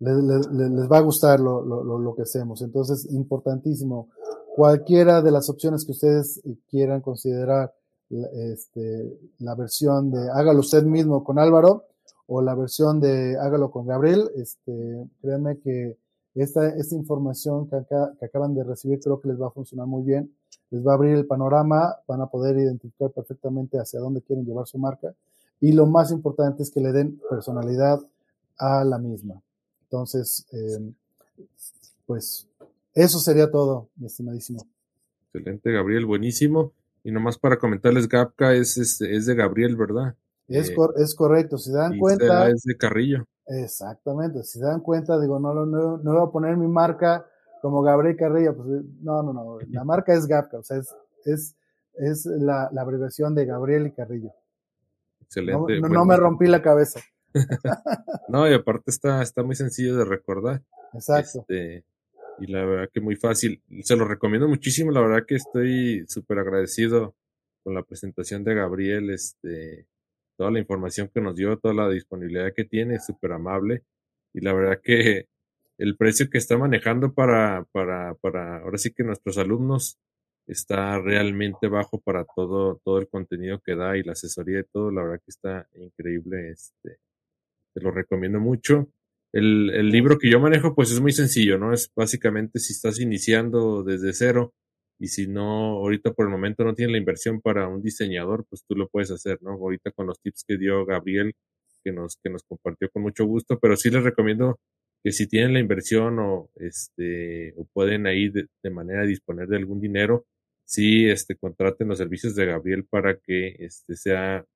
les, les, va a gustar lo, lo, lo, que hacemos. Entonces, importantísimo, cualquiera de las opciones que ustedes quieran considerar este, la versión de hágalo usted mismo con Álvaro o la versión de hágalo con Gabriel. Este, créanme que esta, esta información que, acá, que acaban de recibir creo que les va a funcionar muy bien. Les va a abrir el panorama, van a poder identificar perfectamente hacia dónde quieren llevar su marca. Y lo más importante es que le den personalidad a la misma. Entonces, eh, pues eso sería todo, mi estimadísimo. Excelente, Gabriel, buenísimo. Y nomás para comentarles, Gapka es, es, de Gabriel, ¿verdad? Es, eh, es correcto, si dan cuenta. Es de Carrillo. Exactamente, si se dan cuenta, digo, no, no, no, voy a poner mi marca como Gabriel Carrillo, pues no, no, no, la marca es Gapka, o sea, es, es, es la, la abreviación de Gabriel y Carrillo. Excelente. No, me rompí la cabeza. No, y aparte está, está muy sencillo de recordar. Exacto. Este, y la verdad que muy fácil. Se lo recomiendo muchísimo, la verdad que estoy súper agradecido con la presentación de Gabriel, este, toda la información que nos dio, toda la disponibilidad que tiene, súper amable. Y la verdad que el precio que está manejando para, para, para, ahora sí que nuestros alumnos está realmente bajo para todo, todo el contenido que da y la asesoría y todo, la verdad que está increíble, este, te lo recomiendo mucho. El, el libro que yo manejo, pues es muy sencillo, ¿no? Es básicamente si estás iniciando desde cero y si no, ahorita por el momento no tienes la inversión para un diseñador, pues tú lo puedes hacer, ¿no? Ahorita con los tips que dio Gabriel, que nos, que nos compartió con mucho gusto, pero sí les recomiendo que si tienen la inversión o este o pueden ahí de, de manera de disponer de algún dinero, sí este contraten los servicios de Gabriel para que este sea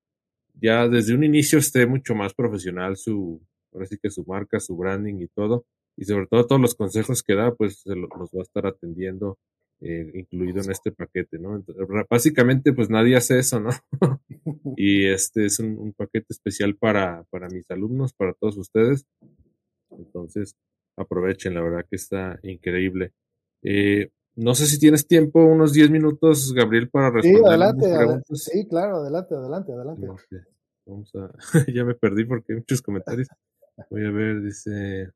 ya desde un inicio esté mucho más profesional su, ahora sí que su marca, su branding y todo, y sobre todo todos los consejos que da, pues se los va a estar atendiendo, eh, incluido en este paquete, ¿no? básicamente, pues nadie hace eso, ¿no? y este es un, paquete especial para, para mis alumnos, para todos ustedes. Entonces, aprovechen, la verdad que está increíble. Eh, no sé si tienes tiempo, unos 10 minutos, Gabriel, para responder. Sí, adelante, sí, claro, adelante, adelante, adelante. Vamos a, ya me perdí porque hay muchos comentarios. Voy a ver, dice,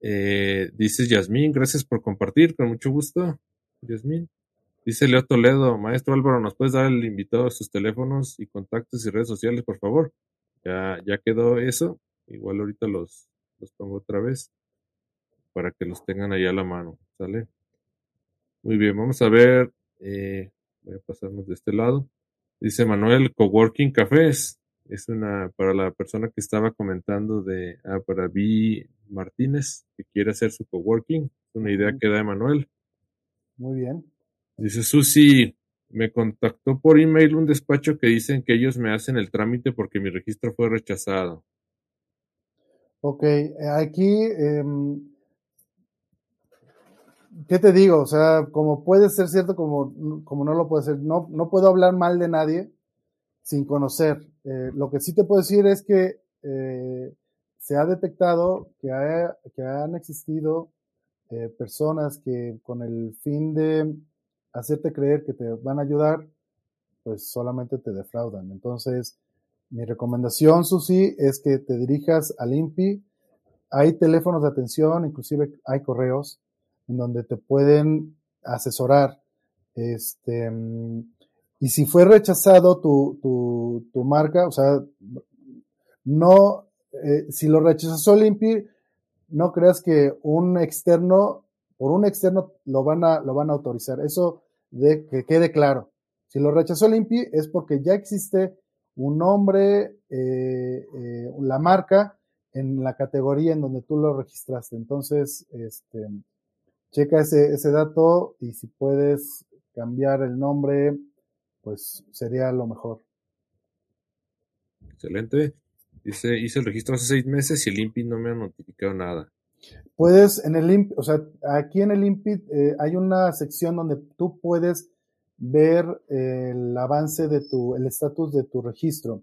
eh, dice Yasmín, gracias por compartir, con mucho gusto, Yasmín. Dice Leo Toledo, maestro Álvaro, ¿nos puedes dar el invitado sus teléfonos y contactos y redes sociales, por favor? Ya, ya quedó eso. Igual ahorita los, los pongo otra vez para que los tengan ahí a la mano, ¿sale? Muy bien, vamos a ver, eh, voy a pasarnos de este lado. Dice Manuel, Coworking Cafés. Es una, para la persona que estaba comentando de, ah, para Vi Martínez, que quiere hacer su coworking. Es una idea que da Manuel. Muy bien. Dice Susi, me contactó por email un despacho que dicen que ellos me hacen el trámite porque mi registro fue rechazado. Ok, aquí eh, ¿qué te digo? O sea, como puede ser cierto, como, como no lo puede ser. No, no puedo hablar mal de nadie sin conocer. Eh, lo que sí te puedo decir es que eh, se ha detectado que, que han existido eh, personas que con el fin de hacerte creer que te van a ayudar, pues solamente te defraudan. Entonces, mi recomendación, Susi, es que te dirijas al INPI. Hay teléfonos de atención, inclusive hay correos en donde te pueden asesorar. Este, y si fue rechazado tu, tu, tu marca, o sea, no, eh, si lo rechazó el INPI, no creas que un externo, por un externo lo van a, lo van a autorizar. Eso de que quede claro. Si lo rechazó el INPI es porque ya existe un nombre, eh, eh, la marca en la categoría en donde tú lo registraste. Entonces, este, checa ese, ese dato y si puedes cambiar el nombre, pues sería lo mejor. Excelente. Dice, hice el registro hace seis meses y el INPI no me ha notificado nada. Puedes, en el INPI, o sea, aquí en el INPI eh, hay una sección donde tú puedes ver el avance de tu, el estatus de tu registro.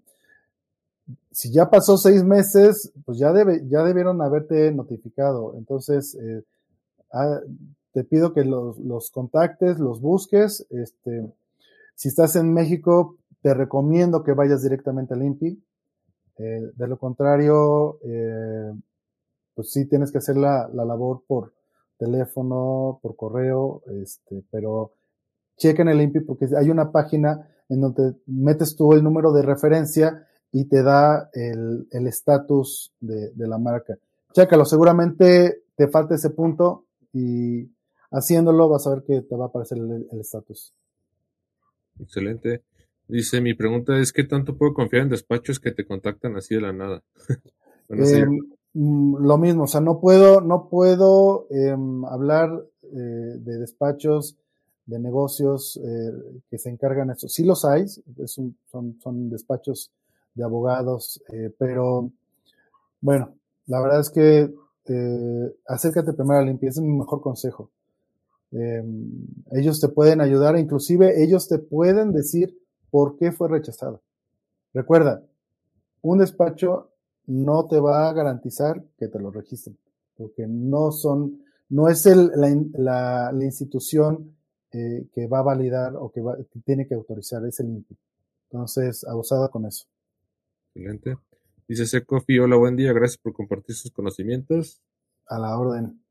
Si ya pasó seis meses, pues ya debe, ya debieron haberte notificado. Entonces, eh, Ah, te pido que los, contactes, los busques. Este, si estás en México, te recomiendo que vayas directamente al INPI. Eh, de lo contrario, eh, pues sí tienes que hacer la, la, labor por teléfono, por correo, este, pero chequen el INPI porque hay una página en donde metes tú el número de referencia y te da el estatus de, de la marca. Chécalo, seguramente te falta ese punto, y haciéndolo vas a ver que te va a aparecer el estatus. Excelente. Dice, mi pregunta es, ¿qué tanto puedo confiar en despachos que te contactan así de la nada? Em, mm, lo mismo, o sea, no puedo, no puedo em, hablar eh, de despachos, de negocios eh, que se encargan de eso. Sí los hay, son, son despachos de abogados, eh, pero bueno, la verdad es que acércate primero a la limpieza, es mi mejor consejo. Em, ellos te pueden ayudar, inclusive ellos te pueden decir por qué fue rechazado. Recuerda, un despacho no te va a garantizar que te lo registren, porque no son, no es el, la, la, institución eh, que va a validar o que, va, tiene que autorizar, es el INPI. Entonces, abusada con eso. Excelente. Dice Secofi, hola, buen día, gracias por compartir sus conocimientos. A la orden.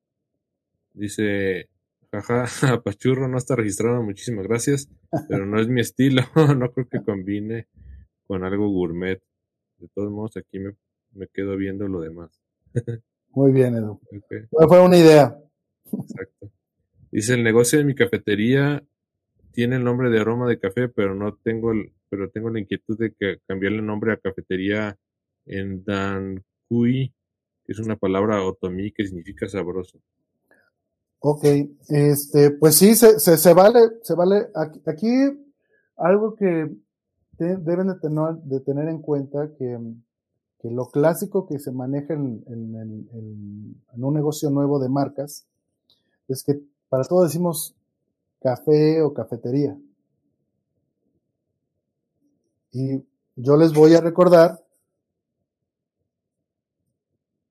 Dice, jaja, Pachurro no está registrado, muchísimas gracias, pero no es mi estilo, no creo que combine con algo gourmet. De todos modos, aquí me me quedo viendo lo demás. Muy bien, Edu. fue una idea. Exacto. Dice, el negocio de mi cafetería tiene el nombre de aroma de café, pero no tengo el, pero tengo la inquietud de que cambiarle el nombre a cafetería en Dancui, que es una palabra otomí que significa sabroso. Ok, este, pues sí, se, vale, se vale. Aquí, algo que deben de tener, en cuenta que lo clásico que se maneja en, un negocio nuevo de marcas es que para todo decimos café o cafetería. Y yo les voy a recordar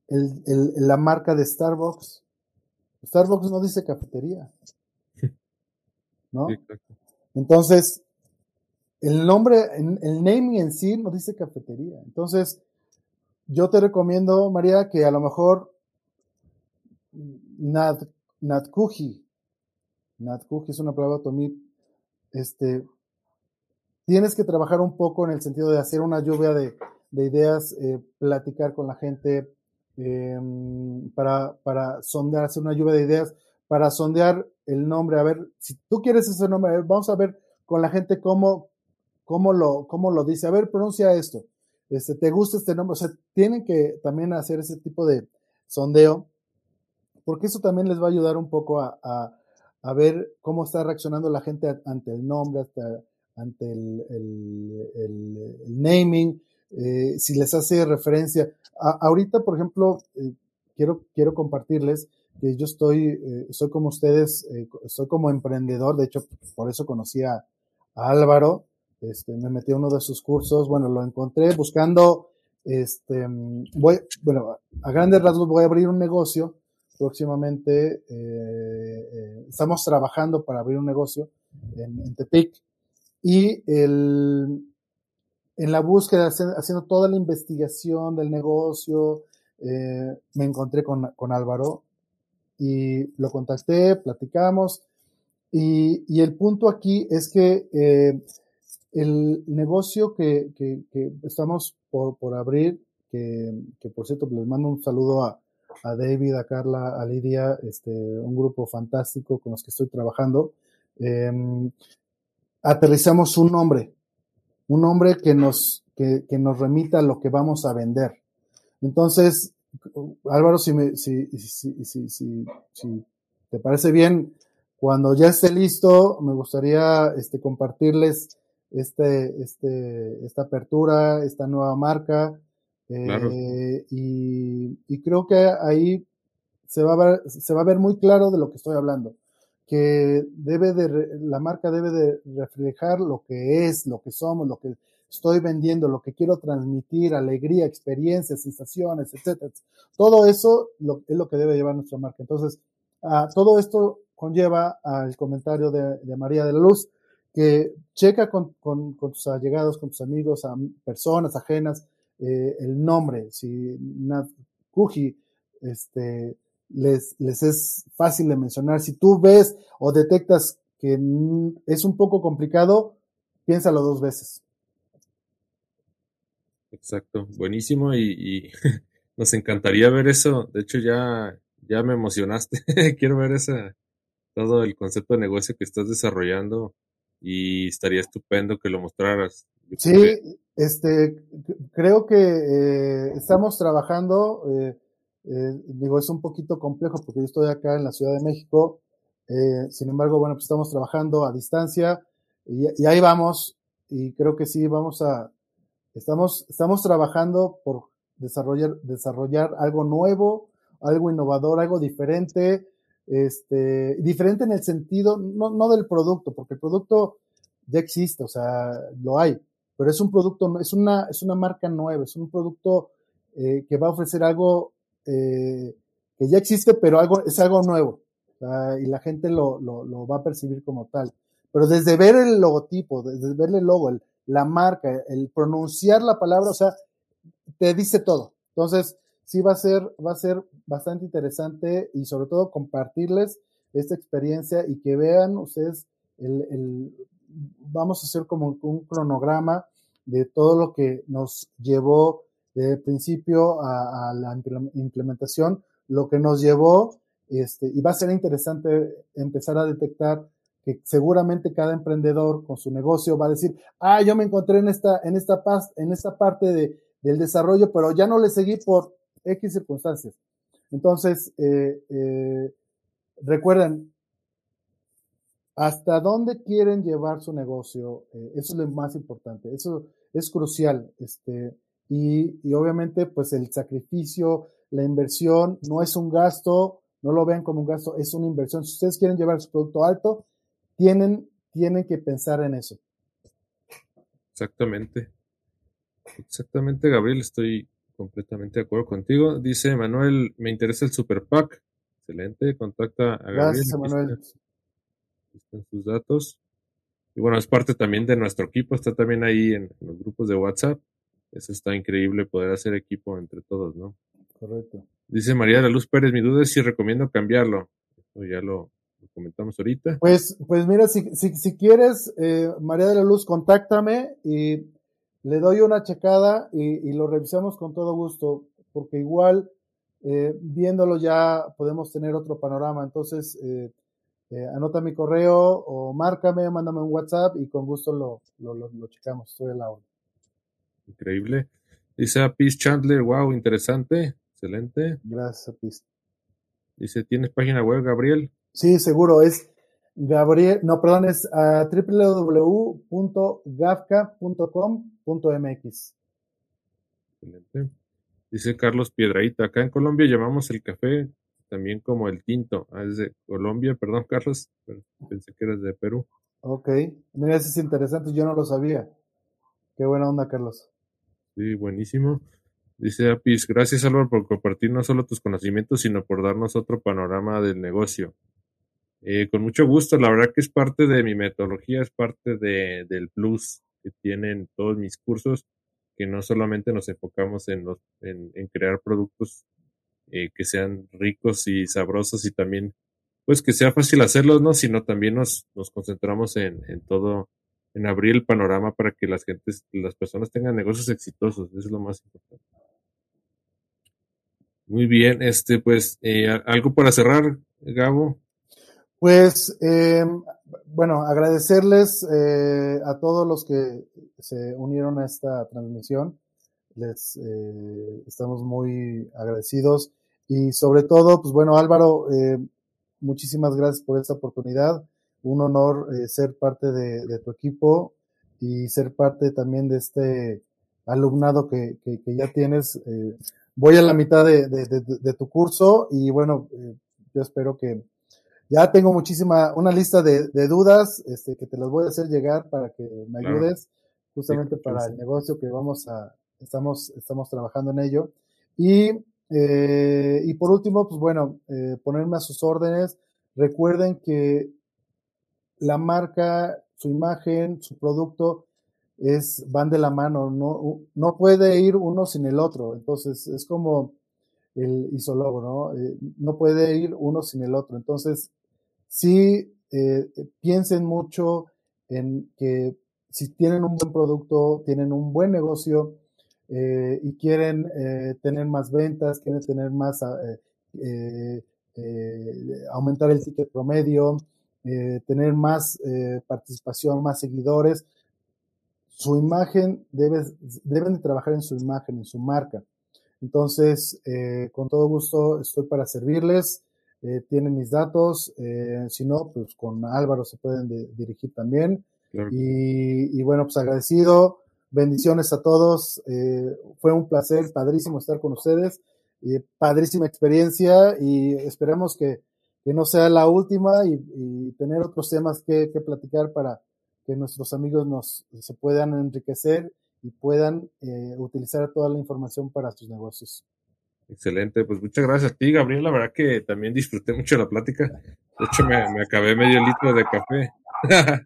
la marca de Starbucks. Starbucks no dice cafetería. ¿No? Entonces, el nombre, el naming en sí no dice cafetería. Entonces, yo te recomiendo, María, que a lo mejor Nat, Natkuji, Natkuji es una palabra tomí, este, tienes que trabajar un poco en el sentido de hacer una lluvia de, ideas, eh, platicar con la gente, em, para, para sondear, hacer una lluvia de ideas, para sondear el nombre, a ver, si tú quieres ese nombre, vamos a ver con la gente cómo, cómo, lo, cómo lo dice, a ver, pronuncia esto. Este, ¿te gusta este nombre? O sea, tienen que también hacer ese tipo de sondeo, porque eso también les va a ayudar un poco a, a, ver cómo está reaccionando la gente ante el nombre, ante el, el, naming, eh, si les hace referencia. ahorita, por ejemplo, eh, quiero, quiero compartirles que yo estoy, eh, soy como ustedes, soy como emprendedor, de hecho, por eso conocí a Álvaro, este, me metí a uno de sus cursos, bueno, lo encontré buscando, este, voy, bueno, a grandes rasgos voy a abrir un negocio próximamente, estamos trabajando para abrir un negocio en, Tepic. Y el, en la búsqueda, haciendo toda la investigación del negocio, eh, me encontré con, con Álvaro y lo contacté, platicamos. Y, y el punto aquí es que el negocio que, estamos por, abrir, que, por cierto les mando un saludo a, David, a Carla, a Lidia, este, un grupo fantástico con los que estoy trabajando, em, aterrizamos un nombre, un nombre que nos, que, nos remita a lo que vamos a vender. Entonces, Álvaro, si, me, si, si, si, si, te parece bien, cuando ya esté listo, me gustaría este, compartirles este, este, esta apertura, esta nueva marca. Eh, y, creo que ahí se va, a ver, se va a ver muy claro de lo que estoy hablando. Que debe de, la marca debe de reflejar lo que es, lo que somos, lo que estoy vendiendo, lo que quiero transmitir, alegría, experiencias, sensaciones, etcétera. Todo eso es lo que debe llevar nuestra marca. Entonces, todo esto conlleva al comentario de, María de la Luz, que checa con, con, tus allegados, con tus amigos, a personas ajenas, eh, el nombre. Si Kuji este, les, les es fácil de mencionar, si tú ves o detectas que es un poco complicado, piénsalo dos veces. Exacto, buenísimo y, y nos encantaría ver eso. De hecho, ya, ya me emocionaste. Quiero ver esa, todo el concepto de negocio que estás desarrollando y estaría estupendo que lo mostraras. sí, Este, creo que eh, estamos trabajando, eh, eh, digo, es un poquito complejo porque yo estoy acá en la Ciudad de México, sin embargo, bueno, pues estamos trabajando a distancia y, y, ahí vamos y creo que sí, vamos a, estamos, estamos trabajando por desarrollar, desarrollar algo nuevo, algo innovador, algo diferente, este, diferente en el sentido, no, no del producto, porque el producto ya existe, o sea, lo hay, pero es un producto, es una, es una marca nueva, es un producto eh, que va a ofrecer algo eh, que ya existe, pero algo, es algo nuevo, y la gente lo, lo, va a percibir como tal. Pero desde ver el logotipo, desde ver el logo, la marca, el pronunciar la palabra, o sea, te dice todo. Entonces, sí va a ser, va a ser bastante interesante y sobre todo compartirles esta experiencia y que vean ustedes el, el, vamos a hacer como un cronograma de todo lo que nos llevó de principio a, la implementación, lo que nos llevó, este, y va a ser interesante empezar a detectar que seguramente cada emprendedor con su negocio va a decir, ah, yo me encontré en esta, en esta, en esta parte de, del desarrollo, pero ya no le seguí por X circunstancias. Entonces, eh, eh, recuerden, hasta dónde quieren llevar su negocio, eh, eso es lo más importante, eso es crucial, este, y, y, obviamente, pues el sacrificio, la inversión, no es un gasto, no lo vean como un gasto, es una inversión. Si ustedes quieren llevar su producto alto, tienen, tienen que pensar en eso. Exactamente. Exactamente, Gabriel, estoy completamente de acuerdo contigo. Dice Manuel, me interesa el Super Pack. Excelente, contacta a Gabriel. Gracias, Manuel están sus datos. Y bueno, es parte también de nuestro equipo, está también ahí en, los grupos de WhatsApp. Eso está increíble poder hacer equipo entre todos, ¿no? Correcto. Dice María de la Luz Pérez, mi duda es si recomiendo cambiarlo. Esto ya lo, comentamos ahorita. Pues, pues mira, si, si, si quieres, eh, María de la Luz, contáctame y le doy una checada y, y lo revisamos con todo gusto, porque igual eh, viéndolo ya podemos tener otro panorama. Entonces, eh, eh, anota mi correo o márcame, mándame un WhatsApp y con gusto lo, lo, lo, checamos. Estoy a la hora. Increíble. Dice Apis Chandler, wow, interesante, excelente. Gracias, Apis. Dice, ¿tienes página web, Gabriel? Sí, seguro, es Gabriel, no, perdón, es uh, www.gafka.com.mx. Excelente. Dice Carlos Piedraíta, acá en Colombia llamamos el café también como el tinto. Ah, es de Colombia, perdón, Carlos, pensé que eras de Perú. Ok, mira, ese es interesante, yo no lo sabía. Qué buena onda, Carlos. Sí, buenísimo. Dice Apis, gracias Álvaro por compartir no solo tus conocimientos, sino por darnos otro panorama del negocio. Eh, con mucho gusto, la verdad que es parte de mi metodología, es parte de, del plus que tienen todos mis cursos, que no solamente nos enfocamos en, los, en, en crear productos eh, que sean ricos y sabrosos y también pues que sea fácil hacerlos, ¿no? Sino también nos, nos concentramos en, en todo, en abrir el panorama para que las gentes, las personas tengan negocios exitosos, eso es lo más importante. Muy bien, este, pues, eh, algo para cerrar, Gabo. Pues, eh, bueno, agradecerles eh, a todos los que se unieron a esta transmisión les eh, estamos muy agradecidos y sobre todo, pues bueno, Álvaro, muchísimas gracias por esta oportunidad. Un honor eh, ser parte de, de, tu equipo y ser parte también de este alumnado que, que, que ya tienes. Eh, voy a la mitad de, de, de tu curso y bueno, eh, yo espero que ya tengo muchísima, una lista de, dudas este, que te las voy a hacer llegar para que me ayudes justamente para el negocio que vamos a, estamos, estamos trabajando en ello. Y, eh, y por último, pues bueno, eh, ponerme a sus órdenes. Recuerden que la marca, su imagen, su producto, es, van de la mano, no, no puede ir uno sin el otro. Entonces, es como el isólogo, ¿no? Eh, no puede ir uno sin el otro. Entonces, sí, eh, piensen mucho en que si tienen un buen producto, tienen un buen negocio, eh, y quieren tener más ventas, quieren tener más, aumentar el ticket promedio, tener más participación, más seguidores, su imagen, debe, deben de trabajar en su imagen, en su marca. Entonces, eh, con todo gusto estoy para servirles. Eh, tienen mis datos. Eh, si no, pues con Álvaro se pueden dirigir también. Y, y, bueno, pues agradecido. Bendiciones a todos. fue un placer, padrísimo estar con ustedes. padrísima experiencia y esperemos que, que no sea la última y, y tener otros temas que, que platicar para, que nuestros amigos nos se puedan enriquecer y puedan eh, utilizar toda la información para sus negocios. Excelente, pues muchas gracias a ti, Gabriel. La verdad que también disfruté mucho la plática. De hecho, me, me acabé medio litro de café.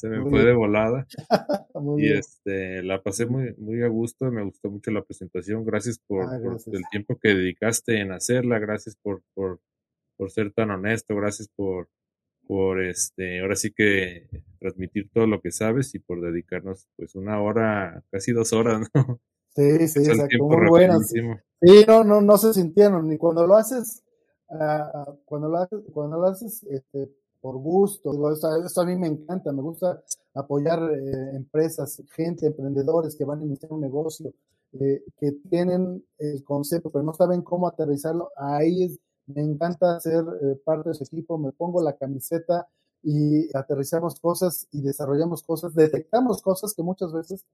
se, me fue de volada. y este la pasé muy, muy a gusto, me gustó mucho la presentación. Gracias por, ah, por el tiempo que dedicaste en hacerla, gracias por, por, por ser tan honesto, gracias por, por este, ahora sí que transmitir todo lo que sabes y por dedicarnos pues una hora, casi dos horas, ¿no? Sí, sí, exacto, muy buenas. Sí, no, no, no se sintieron, ni cuando lo haces, uh, cuando lo haces, cuando lo haces este, por gusto, digo, esto, a mí me encanta, me gusta apoyar eh, empresas, gente, emprendedores que van a iniciar un negocio, eh, que tienen el concepto, pero no saben cómo aterrizarlo, ahí es me encanta ser eh, parte de ese equipo, me pongo la camiseta y aterrizamos cosas y desarrollamos cosas, detectamos cosas que muchas veces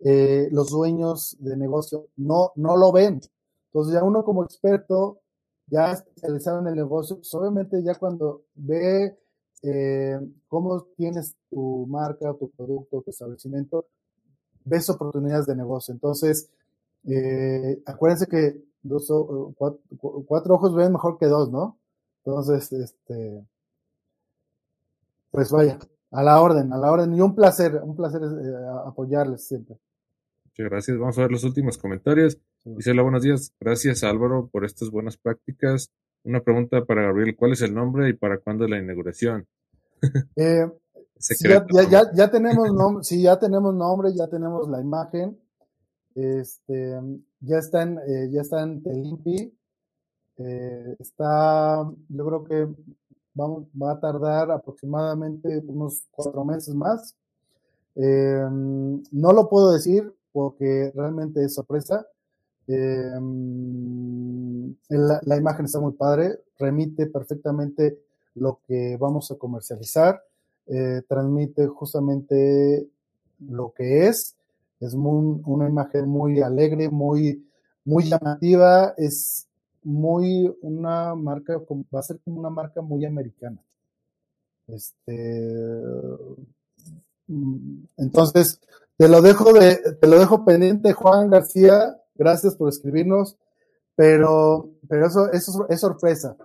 eh, los dueños de negocio no, no lo ven. Entonces ya uno como experto, ya especializado en el negocio, pues obviamente ya cuando ve eh, cómo tienes tu marca, tu producto, tu establecimiento, ves oportunidades de negocio. Entonces, acuérdense que dos, cuatro, ojos ven mejor que dos, ¿no? Entonces, este, pues vaya, a la orden, a la orden. Y un placer, un placer eh, apoyarles siempre. Muchas gracias. Vamos a ver los últimos comentarios. Dice hola, buenos días. Gracias Álvaro por estas buenas prácticas. Una pregunta para Gabriel. ¿Cuál es el nombre y para cuándo la inauguración? Eh, ya, ya, ya, tenemos nombre, sí, ya tenemos nombre, ya tenemos la imagen. Este, ya está en, eh, ya está en Telimpi. Eh, está, yo creo que va, a tardar aproximadamente unos cuatro meses más. Em, no lo puedo decir porque realmente es sorpresa. Em, la, la, imagen está muy padre, remite perfectamente lo que vamos a comercializar, eh, transmite justamente lo que es es muy, una imagen muy alegre, muy, muy llamativa, es muy una marca, va a ser como una marca muy americana. Este, mm, entonces, te lo dejo de, te lo dejo pendiente, Juan García, gracias por escribirnos, pero, pero eso, eso es sorpresa.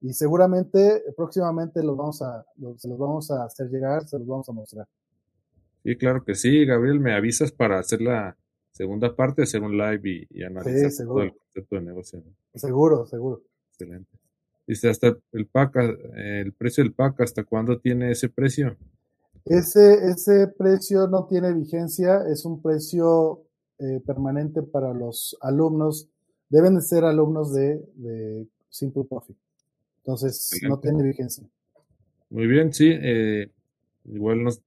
Y seguramente próximamente los vamos a, se los vamos a hacer llegar, se los vamos a mostrar. Sí, claro que sí, Gabriel, me avisas para hacer la segunda parte, hacer un live y, analizar todo el concepto de negocio. Seguro, seguro. Excelente. Dice, hasta el pack, el precio del pack, ¿hasta cuándo tiene ese precio? Ese, ese precio no tiene vigencia, es un precio eh, permanente para los alumnos. Deben de ser alumnos de, de Simple Profit. Entonces, no tiene vigencia. Muy bien, sí. Eh, igual nos,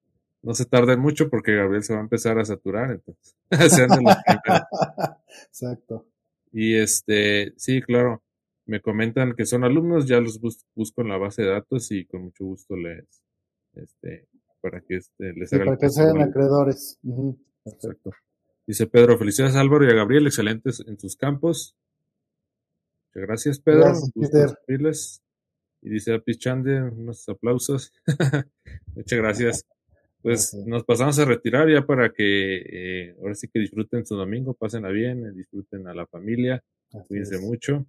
no se tarde mucho porque Gabriel se va a empezar a saturar, entonces. Exacto. Y este, sí, claro, me comentan que son alumnos, ya los busco en la base de datos y con mucho gusto les, este, para que este, les haga Para que sean acreedores. Exacto. Dice Pedro, felicidades Álvaro y a Gabriel, excelentes en sus campos. Muchas gracias, Pedro. Gracias, Y dice a Pichande, unos aplausos. Muchas gracias. Pues nos pasamos a retirar ya para que eh, ahora sí que disfruten su domingo, pásenla bien, eh, disfruten a la familia, cuídense mucho.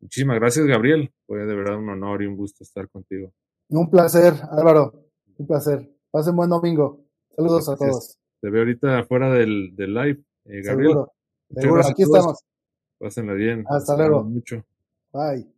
Muchísimas gracias, Gabriel. Fue de verdad un honor y un gusto estar contigo. Un placer, Álvaro. Un placer. Pasen buen domingo. Saludos a todos. Te veo ahorita afuera del, del live, eh, Gabriel. Seguro. Seguro. Aquí estamos. Pásenla bien. Hasta luego. Mucho. Bye.